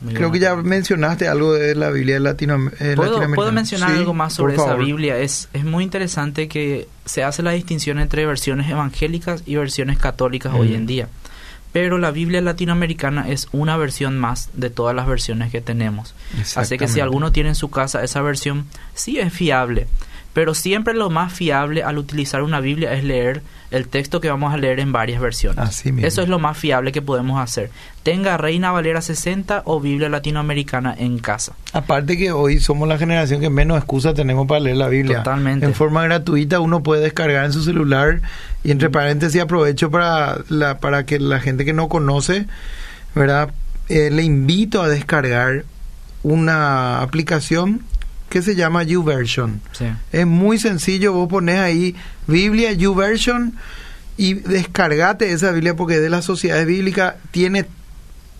Muy Creo que ya mencionaste algo de la Biblia latino, eh, ¿Puedo, latinoamericana. puedo mencionar Sí, algo más sobre esa. Biblia? Es, es muy interesante que se hace la distinción entre versiones evangélicas y versiones católicas hoy Mm. en día. Pero la Biblia latinoamericana es una versión más de todas las versiones que tenemos. Así que si alguno tiene en su casa esa versión, sí es fiable. Pero siempre lo más fiable al utilizar una Biblia es leer el texto que vamos a leer en varias versiones. Así mismo. Eso es lo más fiable que podemos hacer. Tenga Reina Valera 60 o Biblia Latinoamericana en casa. Aparte que hoy somos la generación que menos excusa tenemos para leer la Biblia. Totalmente. En forma gratuita uno puede descargar en su celular y entre paréntesis aprovecho para, la, para que la gente que no conoce, ¿verdad? Eh, le invito a descargar una aplicación que se llama YouVersion. Sí. Es muy sencillo, vos pones ahí Biblia YouVersion y descargate esa Biblia porque de las sociedades bíblicas tiene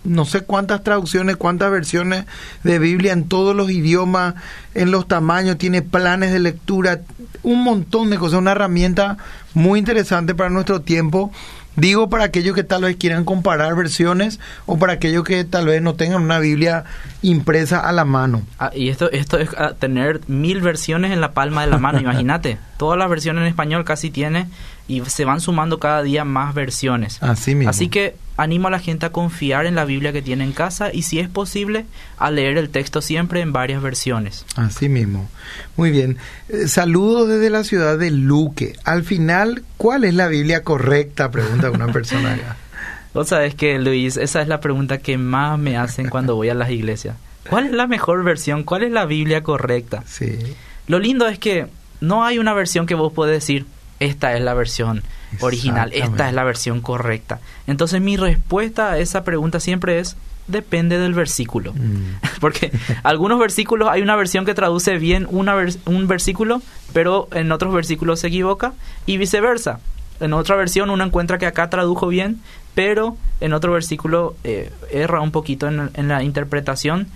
no sé cuántas traducciones, cuántas versiones de Biblia en todos los idiomas, en los tamaños, tiene planes de lectura, un montón de cosas, una herramienta muy interesante para nuestro tiempo. Digo para aquellos que tal vez quieran comparar versiones o para aquellos que tal vez no tengan una Biblia impresa a la mano. Ah, y esto, esto es ah, tener mil versiones en la palma de la mano, imagínate. Todas las versiones en español casi tiene y se van sumando cada día más versiones. Así mismo. Así que animo a la gente a confiar en la Biblia que tiene en casa y si es posible a leer el texto siempre en varias versiones. Así mismo. Muy bien. Eh, saludos desde la ciudad de Luque. Al final, ¿cuál es la Biblia correcta? Pregunta una persona acá. Vos sabés que, Luis, esa es la pregunta que más me hacen cuando voy a las iglesias. ¿Cuál es la mejor versión? ¿Cuál es la Biblia correcta? Sí. Lo lindo es que no hay una versión que vos podés decir, esta es la versión original, esta es la versión correcta. Entonces mi respuesta a esa pregunta siempre es, depende del versículo. Mm. Porque algunos versículos hay una versión que traduce bien una vers- un versículo, pero en otros versículos se equivoca y viceversa. En otra versión uno encuentra que acá tradujo bien, pero en otro versículo eh, erra un poquito en, en la interpretación.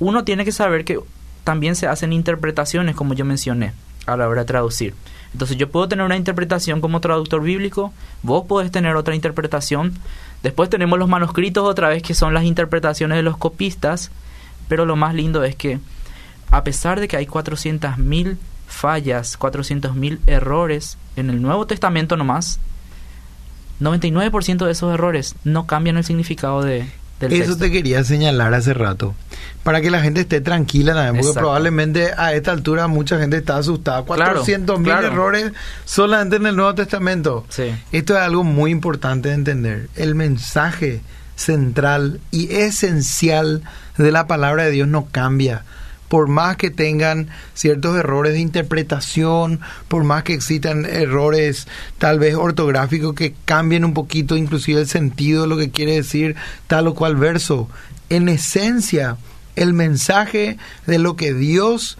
Uno tiene que saber que también se hacen interpretaciones, como yo mencioné, a la hora de traducir. Entonces yo puedo tener una interpretación como traductor bíblico, vos podés tener otra interpretación. Después tenemos los manuscritos otra vez que son las interpretaciones de los copistas, pero lo más lindo es que a pesar de que hay 400.000 fallas, 400.000 errores en el Nuevo Testamento nomás, 99% de esos errores no cambian el significado de, del Eso texto. te quería señalar hace rato. Para que la gente esté tranquila también, porque Exacto. probablemente a esta altura mucha gente está asustada. Claro, 400 mil claro. errores solamente en el Nuevo Testamento. Sí. Esto es algo muy importante de entender. El mensaje central y esencial de la palabra de Dios no cambia. Por más que tengan ciertos errores de interpretación, por más que existan errores tal vez ortográficos que cambien un poquito inclusive el sentido de lo que quiere decir tal o cual verso, en esencia el mensaje de lo que Dios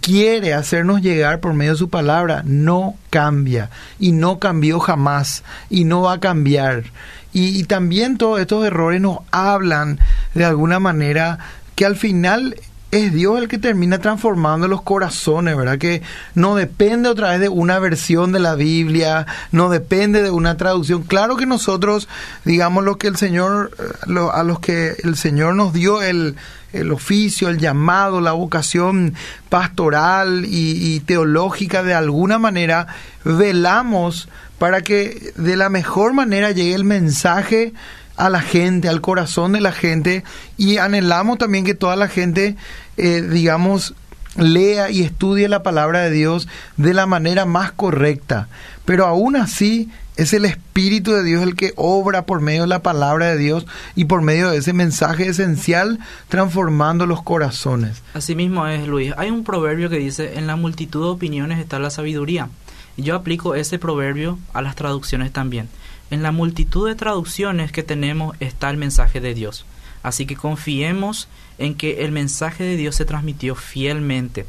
quiere hacernos llegar por medio de su palabra no cambia y no cambió jamás y no va a cambiar. Y, y también todos estos errores nos hablan de alguna manera que al final es Dios el que termina transformando los corazones, ¿verdad? Que no depende otra vez de una versión de la Biblia, no depende de una traducción. Claro que nosotros, digamos, lo que el Señor, eh, a los que el Señor nos dio el, el oficio, el llamado, la vocación pastoral y teológica, de alguna manera velamos para que de la mejor manera llegue el mensaje a la gente, al corazón de la gente y anhelamos también que toda la gente, eh, digamos, lea y estudie la palabra de Dios de la manera más correcta. Pero aún así es el Espíritu de Dios el que obra por medio de la palabra de Dios y por medio de ese mensaje esencial transformando los corazones. Así mismo es, Luis. Hay un proverbio que dice, en la multitud de opiniones está la sabiduría. Yo aplico ese proverbio a las traducciones también. En la multitud de traducciones que tenemos está el mensaje de Dios. Así que confiemos en que el mensaje de Dios se transmitió fielmente.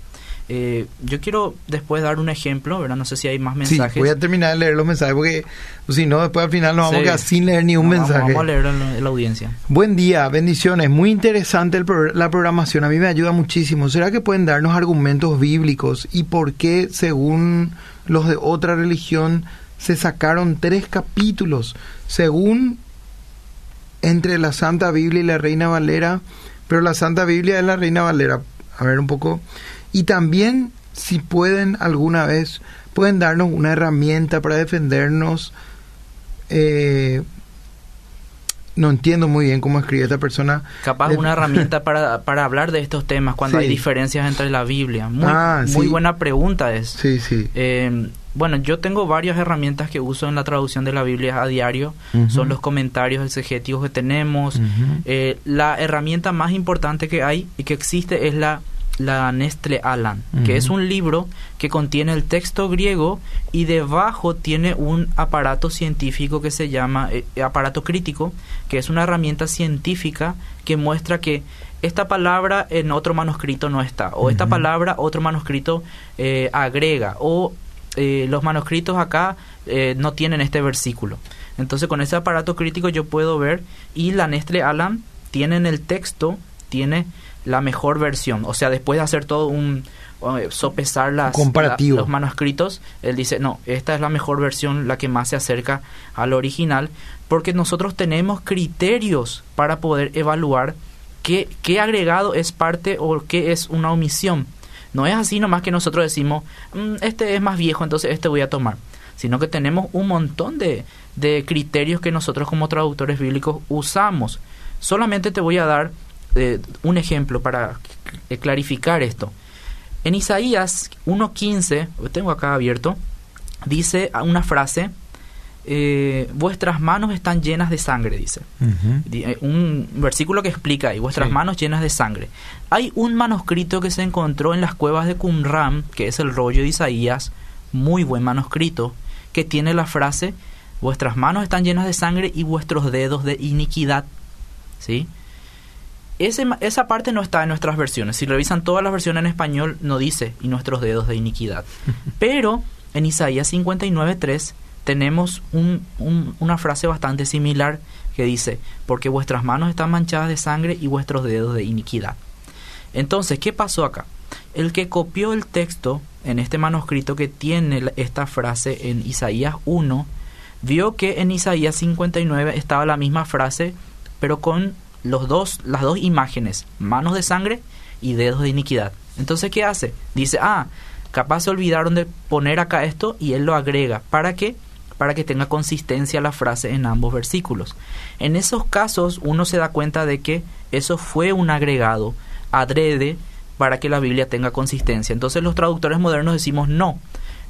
Eh, yo quiero después dar un ejemplo, ¿verdad? No sé si hay más mensajes. Sí, voy a terminar de leer los mensajes porque si no, después al final nos vamos Sí. a quedar sin leer ni un No, mensaje. Vamos a en la- en la audiencia. Buen día, bendiciones. Muy interesante el pro- la programación. A mí me ayuda muchísimo. ¿Será que pueden darnos argumentos bíblicos y por qué, según los de otra religión, se sacaron tres capítulos? Según entre la Santa Biblia y la Reina Valera, pero la Santa Biblia es la Reina Valera. A ver un poco. Y también, si pueden alguna vez, pueden darnos una herramienta para defendernos. eh, no entiendo muy bien cómo escribe esta persona. Capaz una herramienta para, para hablar de estos temas cuando hay diferencias entre la Biblia. Muy, ah, muy buena pregunta es. Sí, sí. Eh, bueno, yo tengo varias herramientas que uso en la traducción de la Biblia a diario. Son los comentarios exegetivos que tenemos. Eh, la herramienta más importante que hay y que existe es la la Nestle Alan, que es un libro que contiene el texto griego y debajo tiene un aparato científico que se llama eh, aparato crítico, que es una herramienta científica que muestra que esta palabra en otro manuscrito no está, o esta palabra otro manuscrito eh, agrega, o eh, los manuscritos acá no tienen este versículo. Entonces con ese aparato crítico yo puedo ver y la Nestle Alan tiene en el texto, tiene la mejor versión. O sea, después de hacer todo un sopesar las, los manuscritos, él dice, no, esta es la mejor versión, la que más se acerca al original, porque nosotros tenemos criterios para poder evaluar qué, qué agregado es parte o qué es una omisión. No es así nomás que nosotros decimos, mm, este es más viejo, entonces este voy a tomar, sino que tenemos un montón de, de criterios que nosotros como traductores bíblicos usamos. Solamente te voy a dar eh, un ejemplo para clarificar esto. En Isaías 1.15, tengo acá abierto, dice una frase, eh, vuestras manos están llenas de sangre, dice. Eh, un versículo que explica ahí, vuestras manos llenas de sangre. Hay un manuscrito que se encontró en las cuevas de Qumran, que es el rollo de Isaías, muy buen manuscrito, que tiene la frase, vuestras manos están llenas de sangre y vuestros dedos de iniquidad. ¿Sí? esa parte no está en nuestras versiones. Si revisan todas las versiones en español, no dice y nuestros dedos de iniquidad. Pero en Isaías 59.3 tenemos una frase bastante similar que dice, porque vuestras manos están manchadas de sangre y vuestros dedos de iniquidad. Entonces, ¿qué pasó acá? El que copió el texto en este manuscrito que tiene esta frase en Isaías 1, vio que en Isaías 59 estaba la misma frase, pero con los dos, las dos imágenes, manos de sangre y dedos de iniquidad. Entonces, ¿qué hace? Dice, ah, capaz se olvidaron de poner acá esto y él lo agrega. ¿Para qué? Para que tenga consistencia la frase en ambos versículos. En esos casos uno se da cuenta de que eso fue un agregado adrede para que la Biblia tenga consistencia. Entonces los traductores modernos decimos no.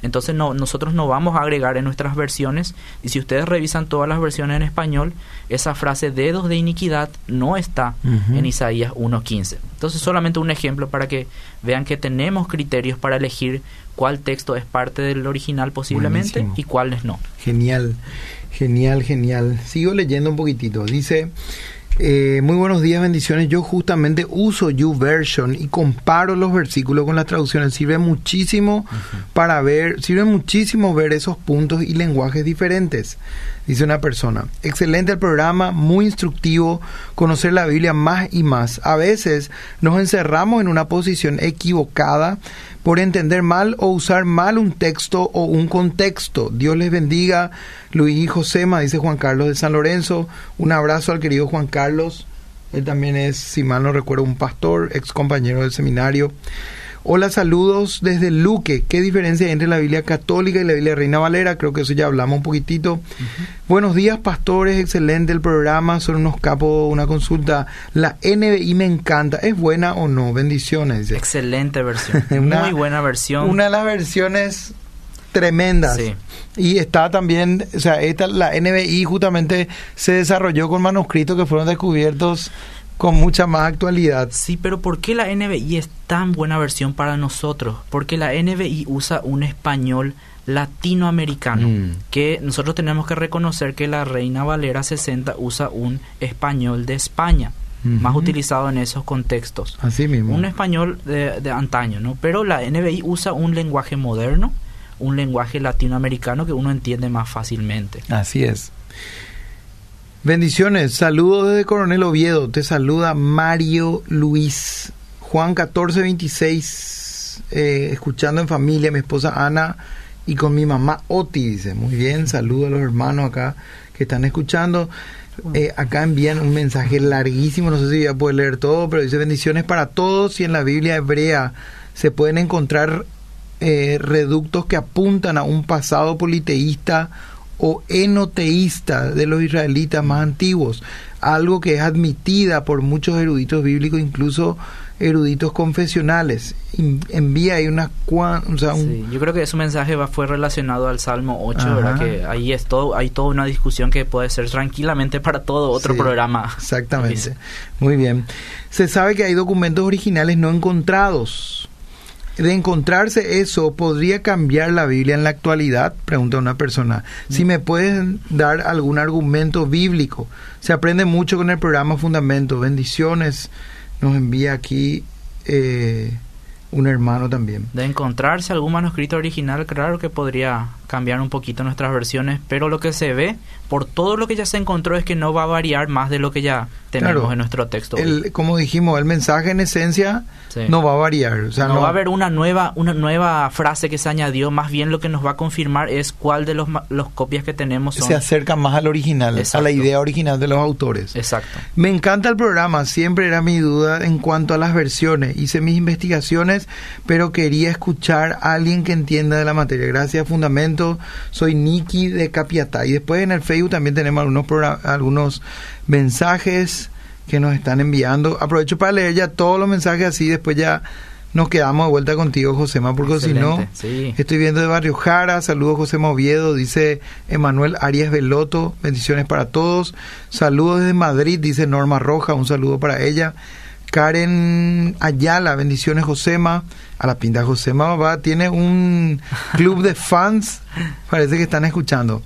Entonces no, nosotros no vamos a agregar en nuestras versiones y si ustedes revisan todas las versiones en español, esa frase dedos de iniquidad no está en Isaías 1.15. Entonces solamente un ejemplo para que vean que tenemos criterios para elegir cuál texto es parte del original posiblemente y cuáles no. Genial, genial, genial. Sigo leyendo un poquitito. Dice... Eh, muy buenos días, bendiciones. Yo justamente uso YouVersion y comparo los versículos con las traducciones. Sirve muchísimo para ver, sirve muchísimo ver esos puntos y lenguajes diferentes dice una persona. Excelente el programa, muy instructivo, conocer la Biblia más y más. A veces nos encerramos en una posición equivocada por entender mal o usar mal un texto o un contexto. Dios les bendiga. Luis y Josema, dice Juan Carlos de San Lorenzo. Un abrazo al querido Juan Carlos. Él también es, si mal no recuerdo, un pastor, ex compañero del seminario. Hola, saludos desde Luque. ¿Qué diferencia hay entre la Biblia católica y la Biblia Reina Valera? Creo que eso ya hablamos un poquitito. Buenos días, pastores. Excelente el programa. Son unos capos, una consulta. La NBI me encanta. ¿Es buena o no? Bendiciones. Excelente versión. Muy buena versión. Una de las versiones tremendas. Sí. Y está también, o sea, esta, la NBI justamente se desarrolló con manuscritos que fueron descubiertos con mucha más actualidad. Sí, pero ¿por qué la NBI es tan buena versión para nosotros? Porque la NBI usa un español latinoamericano, mm. que nosotros tenemos que reconocer que la Reina Valera 60 usa un español de España, más utilizado en esos contextos. Así mismo. Un español de, de antaño, ¿no? Pero la NBI usa un lenguaje moderno, un lenguaje latinoamericano que uno entiende más fácilmente. Así es. Bendiciones, saludos desde Coronel Oviedo, te saluda Mario Luis, Juan 1426, eh, escuchando en familia, mi esposa Ana y con mi mamá Oti, dice, muy bien, saludo a los hermanos acá que están escuchando. Eh, acá envían un mensaje larguísimo, no sé si ya puede leer todo, pero dice bendiciones para todos y en la Biblia hebrea se pueden encontrar eh, reductos que apuntan a un pasado politeísta o enoteísta de los israelitas más antiguos, algo que es admitida por muchos eruditos bíblicos, incluso eruditos confesionales. Envía ahí una... O sea, yo creo que ese mensaje va, fue relacionado al Salmo 8, ¿verdad? Que ahí es todo, hay toda una discusión que puede ser tranquilamente para todo otro programa. Exactamente. Muy bien. Se sabe que hay documentos originales no encontrados de encontrarse eso, ¿podría cambiar la Biblia en la actualidad? Pregunta una persona. Si me pueden dar algún argumento bíblico. Se aprende mucho con el programa Fundamento. Bendiciones. Nos envía aquí eh, un hermano también. De encontrarse algún manuscrito original, claro que podría cambiar un poquito nuestras versiones, pero lo que se ve por todo lo que ya se encontró es que no va a variar más de lo que ya tenemos en nuestro texto. El, como dijimos, el mensaje en esencia no va a variar. O sea, no, va a haber una nueva, una nueva frase que se añadió, más bien lo que nos va a confirmar es cuál de los, los copias que tenemos Se acerca más al original, a la idea original de los autores. Exacto. Me encanta el programa, siempre era mi duda en cuanto a las versiones. Hice mis investigaciones, pero quería escuchar a alguien que entienda de la materia. Gracias, Fundamento soy Niki de Capiatá. Y después en el Facebook también tenemos algunos, algunos mensajes que nos están enviando. Aprovecho para leer ya todos los mensajes así, después ya nos quedamos de vuelta contigo, Josema, porque si no, estoy viendo de Barrio Jara, saludos José Oviedo, dice Emanuel Arias Veloto, bendiciones para todos, saludos desde Madrid, dice Norma Roja, un saludo para ella, Karen Ayala, bendiciones Josema, a la pinta Josema va, tiene un club de fans, parece que están escuchando.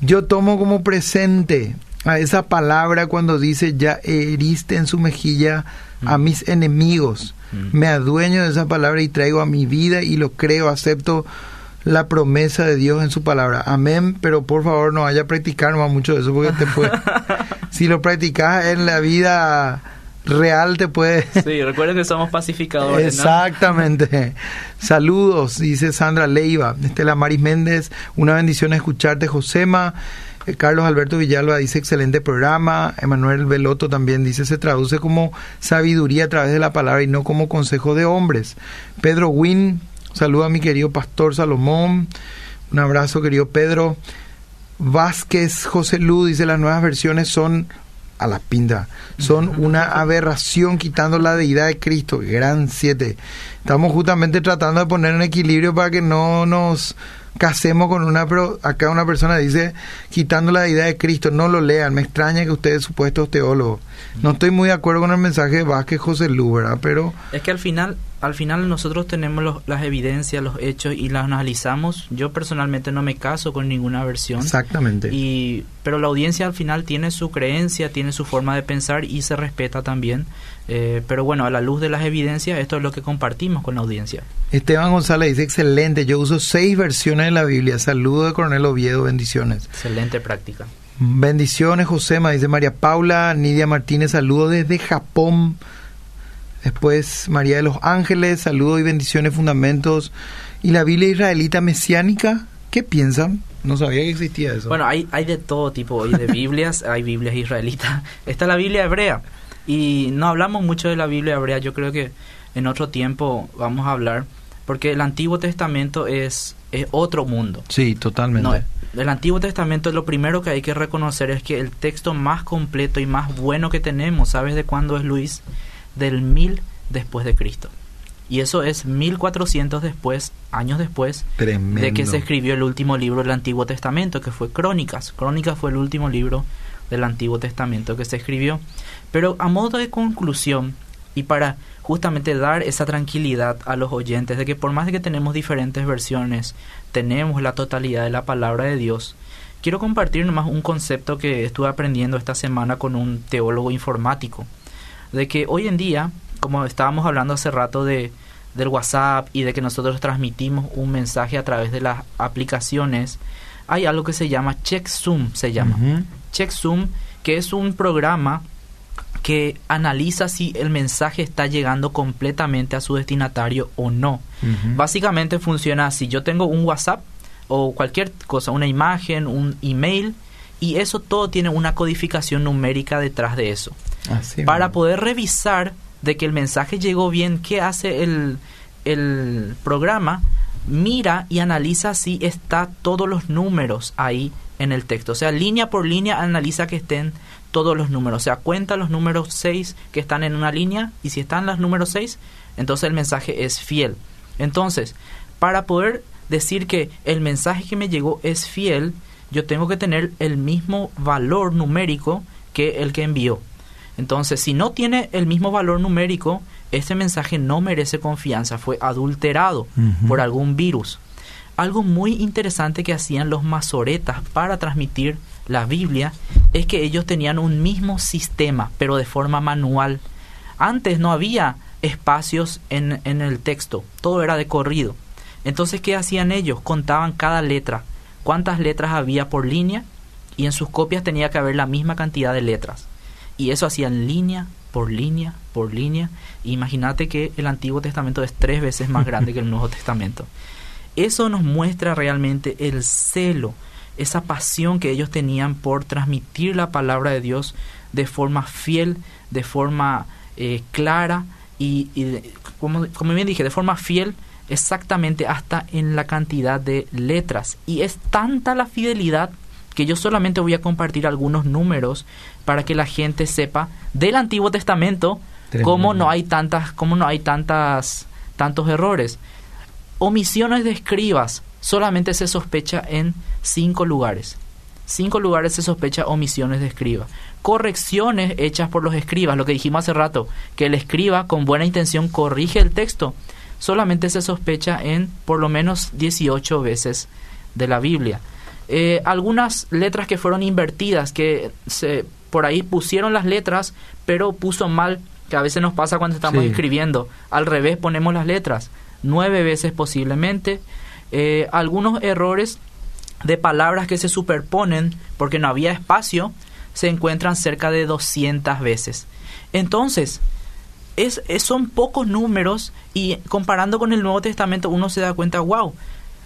Yo tomo como presente a esa palabra cuando dice ya heriste en su mejilla a mm. mis enemigos. Mm. Me adueño de esa palabra y traigo a mi vida y lo creo, acepto la promesa de Dios en su palabra. Amén, pero por favor no vaya a practicar más mucho de eso porque te puede, si lo practicas en la vida real te puede... Sí, recuerden que somos pacificadores. Exactamente. Saludos, dice Sandra Leiva. Estela Maris Méndez, una bendición escucharte, Josema. Eh, Carlos Alberto Villalba dice excelente programa. Emanuel Veloto también dice se traduce como sabiduría a través de la palabra y no como consejo de hombres. Pedro Win, saluda a mi querido pastor Salomón. Un abrazo, querido Pedro. Vázquez José Lu dice las nuevas versiones son a la pinta. Son una aberración quitando la deidad de Cristo. Gran siete. Estamos justamente tratando de poner un equilibrio para que no nos casemos con una, pero acá una persona dice, quitando la deidad de Cristo, no lo lean, me extraña que ustedes supuestos teólogos. No estoy muy de acuerdo con el mensaje de Vázquez José Lu, ¿verdad? Pero... Es que al final, al final nosotros tenemos las evidencias, los hechos y las analizamos. Yo personalmente no me caso con ninguna versión. Exactamente. Y, pero la audiencia al final tiene su creencia, tiene su forma de pensar y se respeta también. Eh, pero bueno, a la luz de las evidencias, esto es lo que compartimos con la audiencia. Esteban González dice, excelente, yo uso seis versiones de la Biblia. Saludo de Coronel Oviedo, bendiciones. Excelente práctica. Bendiciones, Josema, dice María Paula. Nidia Martínez, saludo desde Japón. Después María de los Ángeles, saludos y bendiciones, fundamentos. ¿Y la Biblia israelita mesiánica? ¿Qué piensan? No sabía que existía eso. Bueno, hay, hay de todo tipo de Biblias, hay Biblias israelitas. Está la Biblia hebrea. Y no hablamos mucho de la Biblia hebrea, yo creo que en otro tiempo vamos a hablar, porque el Antiguo Testamento es, es otro mundo. Sí, totalmente. el Antiguo Testamento lo primero que hay que reconocer es que el texto más completo y más bueno que tenemos, ¿sabes de cuándo es Luis? Del mil después de Cristo. Y eso es 1400 después, años después, de que se escribió el último libro del Antiguo Testamento, que fue Crónicas. Crónicas fue el último libro del Antiguo Testamento que se escribió. Pero a modo de conclusión, y para justamente dar esa tranquilidad a los oyentes de que por más de que tenemos diferentes versiones, tenemos la totalidad de la palabra de Dios, quiero compartir nomás un concepto que estuve aprendiendo esta semana con un teólogo informático, de que hoy en día, como estábamos hablando hace rato de del WhatsApp y de que nosotros transmitimos un mensaje a través de las aplicaciones, hay algo que se llama CheckZoom, se llama. CheckZoom, que es un programa que analiza si el mensaje está llegando completamente a su destinatario o no. Básicamente funciona así. Yo tengo un WhatsApp o cualquier cosa, una imagen, un email, y eso todo tiene una codificación numérica detrás de eso. Para poder revisar de que el mensaje llegó bien, ¿qué hace el, el programa? mira y analiza si está todos los números ahí en el texto. O sea, línea por línea analiza que estén todos los números. O sea, cuenta los números 6 que están en una línea y si están los números 6, entonces el mensaje es fiel. Entonces, para poder decir que el mensaje que me llegó es fiel, yo tengo que tener el mismo valor numérico que el que envió. Entonces, si no tiene el mismo valor numérico, ese mensaje no merece confianza, fue adulterado por algún virus. Algo muy interesante que hacían los masoretas para transmitir la Biblia es que ellos tenían un mismo sistema, pero de forma manual. Antes no había espacios en, en el texto, todo era de corrido. Entonces, ¿qué hacían ellos? Contaban cada letra, cuántas letras había por línea, y en sus copias tenía que haber la misma cantidad de letras. Y eso hacían línea por línea por línea. Imagínate que el Antiguo Testamento es tres veces más grande que el Nuevo Testamento. Eso nos muestra realmente el celo, esa pasión que ellos tenían por transmitir la palabra de Dios de forma fiel, de forma eh, clara y, como, como bien dije, de forma fiel exactamente hasta en la cantidad de letras. Y es tanta la fidelidad que yo solamente voy a compartir algunos números para que la gente sepa del Antiguo Testamento cómo no hay tantas, cómo no hay tantas, tantos errores. Omisiones de escribas solamente se sospecha en cinco lugares. Cinco lugares se sospecha omisiones de escribas. Correcciones hechas por los escribas, lo que dijimos hace rato, que el escriba con buena intención corrige el texto, solamente se sospecha en por lo menos 18 veces de la Biblia. Eh, algunas letras que fueron invertidas, que se, por ahí pusieron las letras, pero puso mal, que a veces nos pasa cuando estamos escribiendo. Al revés ponemos las letras, nueve veces posiblemente. Eh, algunos errores de palabras que se superponen porque no había espacio se encuentran cerca de 200 veces. Entonces, es, son pocos números y comparando con el Nuevo Testamento uno se da cuenta, wow,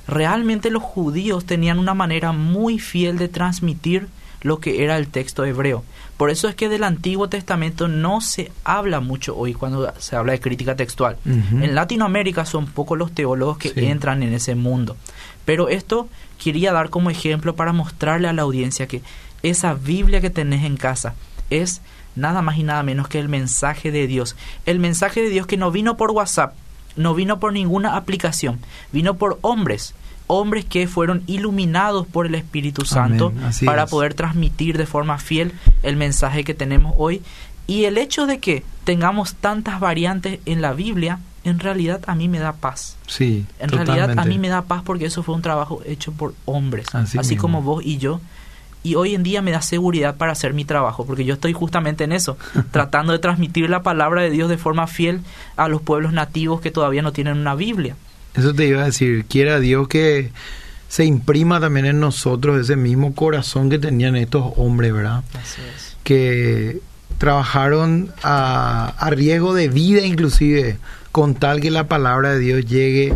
realmente los judíos tenían una manera muy fiel de transmitir lo que era el texto hebreo. Por eso es que del Antiguo Testamento no se habla mucho hoy cuando se habla de crítica textual. En Latinoamérica son pocos los teólogos que entran en ese mundo. Pero esto quería dar como ejemplo para mostrarle a la audiencia que esa Biblia que tenés en casa es nada más y nada menos que el mensaje de Dios. El mensaje de Dios que no vino por WhatsApp, no vino por ninguna aplicación, vino por hombres, hombres que fueron iluminados por el Espíritu Santo para poder transmitir de forma fiel el mensaje que tenemos hoy. Y el hecho de que tengamos tantas variantes en la Biblia, en realidad a mí me da paz. Sí. En realidad a mí me da paz porque eso fue un trabajo hecho por hombres, así como vos y yo y hoy en día me da seguridad para hacer mi trabajo, porque yo estoy justamente en eso, tratando de transmitir la palabra de Dios de forma fiel a los pueblos nativos que todavía no tienen una Biblia. Eso te iba a decir, quiera Dios que se imprima también en nosotros ese mismo corazón que tenían estos hombres, ¿verdad? Así es. Que trabajaron a, a riesgo de vida inclusive, con tal que la palabra de Dios llegue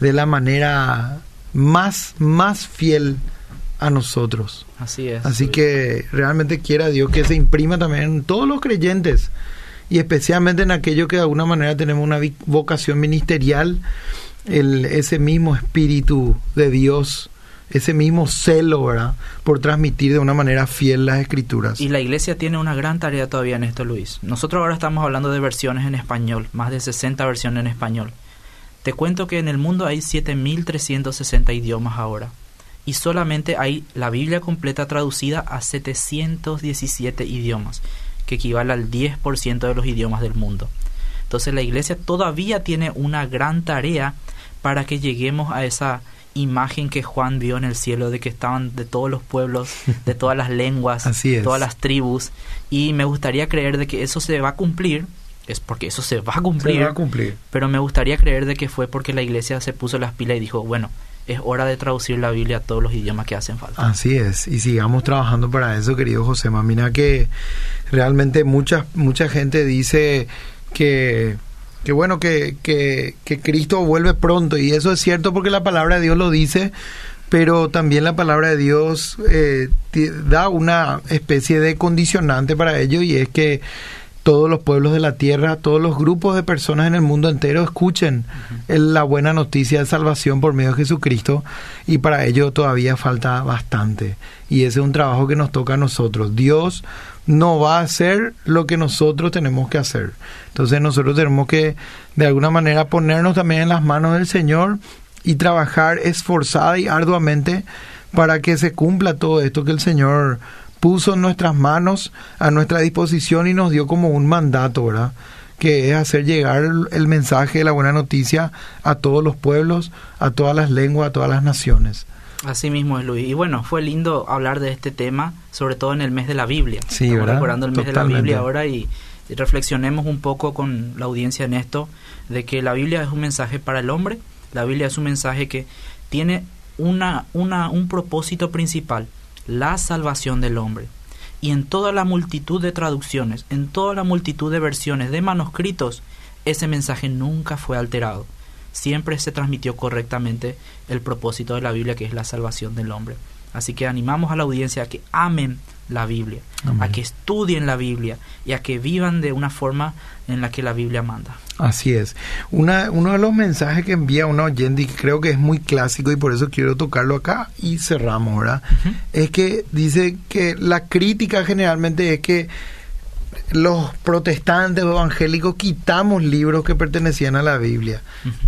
de la manera más, más fiel a nosotros. Así es. Así que realmente quiera Dios que se imprima también en todos los creyentes y especialmente en aquellos que de alguna manera tenemos una vocación ministerial, el, ese mismo espíritu de Dios, ese mismo celo, ¿verdad? Por transmitir de una manera fiel las escrituras. Y la iglesia tiene una gran tarea todavía en esto, Luis. Nosotros ahora estamos hablando de versiones en español, más de 60 versiones en español. Te cuento que en el mundo hay 7.360 idiomas ahora y solamente hay la Biblia completa traducida a 717 idiomas, que equivale al 10% de los idiomas del mundo. Entonces la iglesia todavía tiene una gran tarea para que lleguemos a esa imagen que Juan vio en el cielo de que estaban de todos los pueblos, de todas las lenguas, todas las tribus y me gustaría creer de que eso se va a cumplir es porque eso se va a cumplir, se va a cumplir. pero me gustaría creer de que fue porque la iglesia se puso las pilas y dijo, bueno, es hora de traducir la Biblia a todos los idiomas que hacen falta. Así es, y sigamos trabajando para eso, querido José. Mira que realmente mucha, mucha gente dice que, que bueno, que, que, que Cristo vuelve pronto, y eso es cierto porque la palabra de Dios lo dice, pero también la palabra de Dios eh, da una especie de condicionante para ello, y es que todos los pueblos de la tierra, todos los grupos de personas en el mundo entero escuchen la buena noticia de salvación por medio de Jesucristo y para ello todavía falta bastante. Y ese es un trabajo que nos toca a nosotros. Dios no va a hacer lo que nosotros tenemos que hacer. Entonces nosotros tenemos que de alguna manera ponernos también en las manos del Señor y trabajar esforzada y arduamente para que se cumpla todo esto que el Señor puso en nuestras manos, a nuestra disposición y nos dio como un mandato, ¿verdad? Que es hacer llegar el, mensaje de la buena noticia a todos los pueblos, a todas las lenguas, a todas las naciones. Así mismo es, Luis. Y bueno, fue lindo hablar de este tema, sobre todo en el mes de la Biblia. Sí, Estamos recordando el mes de la Biblia ahora y, reflexionemos un poco con la audiencia en esto, de que la Biblia es un mensaje para el hombre, la Biblia es un mensaje que tiene una, una, un propósito principal, la salvación del hombre. Y en toda la multitud de traducciones, en toda la multitud de versiones de manuscritos, ese mensaje nunca fue alterado. Siempre se transmitió correctamente el propósito de la Biblia, que es la salvación del hombre. Así que animamos a la audiencia a que amen la Biblia, a que estudien la Biblia y a que vivan de una forma en la que la Biblia manda. Así es. Una, uno de los mensajes que envía una oyente y creo que es muy clásico y por eso quiero tocarlo acá y cerramos, ¿verdad? Es que dice que la crítica generalmente es que los protestantes o evangélicos quitamos libros que pertenecían a la Biblia.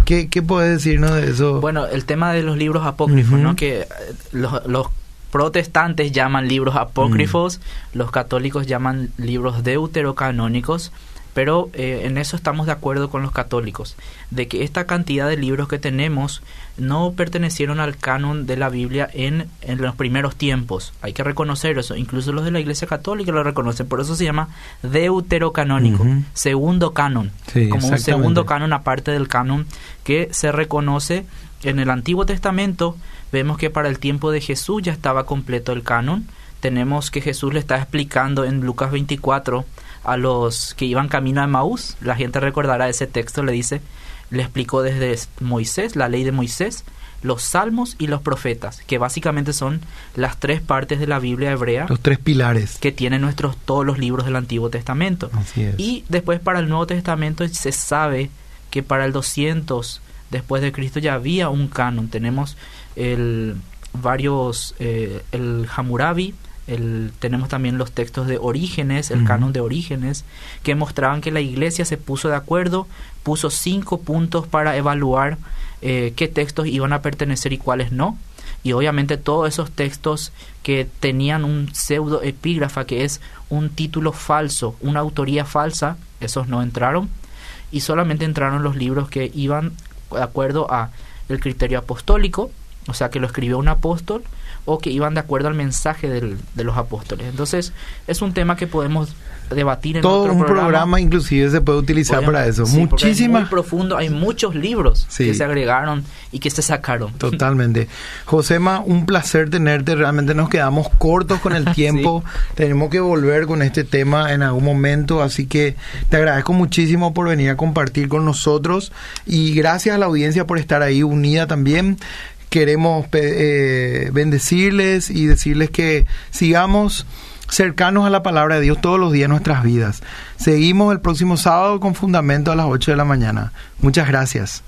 ¿Qué, ¿Qué puedes decirnos de eso? Bueno, el tema de los libros apócrifos, ¿no? Que eh, los, los protestantes llaman libros apócrifos, mm. los católicos llaman libros deuterocanónicos, pero eh, en eso estamos de acuerdo con los católicos, de que esta cantidad de libros que tenemos no pertenecieron al canon de la Biblia en, en los primeros tiempos. Hay que reconocer eso, incluso los de la Iglesia Católica lo reconocen, por eso se llama deuterocanónico, segundo canon, como un segundo canon aparte del canon que se reconoce en el Antiguo Testamento. Vemos que para el tiempo de Jesús ya estaba completo el canon. Tenemos que Jesús le está explicando en Lucas 24 a los que iban camino a Maús. La gente recordará ese texto, le dice, le explicó desde Moisés, la ley de Moisés, los salmos y los profetas, que básicamente son las tres partes de la Biblia hebrea. Los tres pilares. Que tienen nuestros, todos los libros del Antiguo Testamento. Y después para el Nuevo Testamento se sabe que para el 200 después de Cristo ya había un canon. Tenemos el varios, eh, el Hammurabi, el, tenemos también los textos de Orígenes, el canon de Orígenes, que mostraban que la iglesia se puso de acuerdo, puso cinco puntos para evaluar eh, qué textos iban a pertenecer y cuáles no. Y obviamente todos esos textos que tenían un pseudo epígrafa, que es un título falso, una autoría falsa, esos no entraron. Y solamente entraron los libros que iban de acuerdo a el criterio apostólico, o sea, que lo escribió un apóstol o que iban de acuerdo al mensaje del, de los apóstoles. Entonces, es un tema que podemos debatir en Todo otro un programa. inclusive se puede utilizar para eso. Muchísimas. muy profundo, hay muchos libros que se agregaron y que se sacaron. Totalmente. Josema, un placer tenerte. Realmente nos quedamos cortos con el tiempo. Tenemos que volver con este tema en algún momento. Así que te agradezco muchísimo por venir a compartir con nosotros. Y gracias a la audiencia por estar ahí unida también queremos eh, bendecirles y decirles que sigamos cercanos a la palabra de Dios todos los días en nuestras vidas. Seguimos el próximo sábado con fundamento a las 8 de la mañana. Muchas gracias.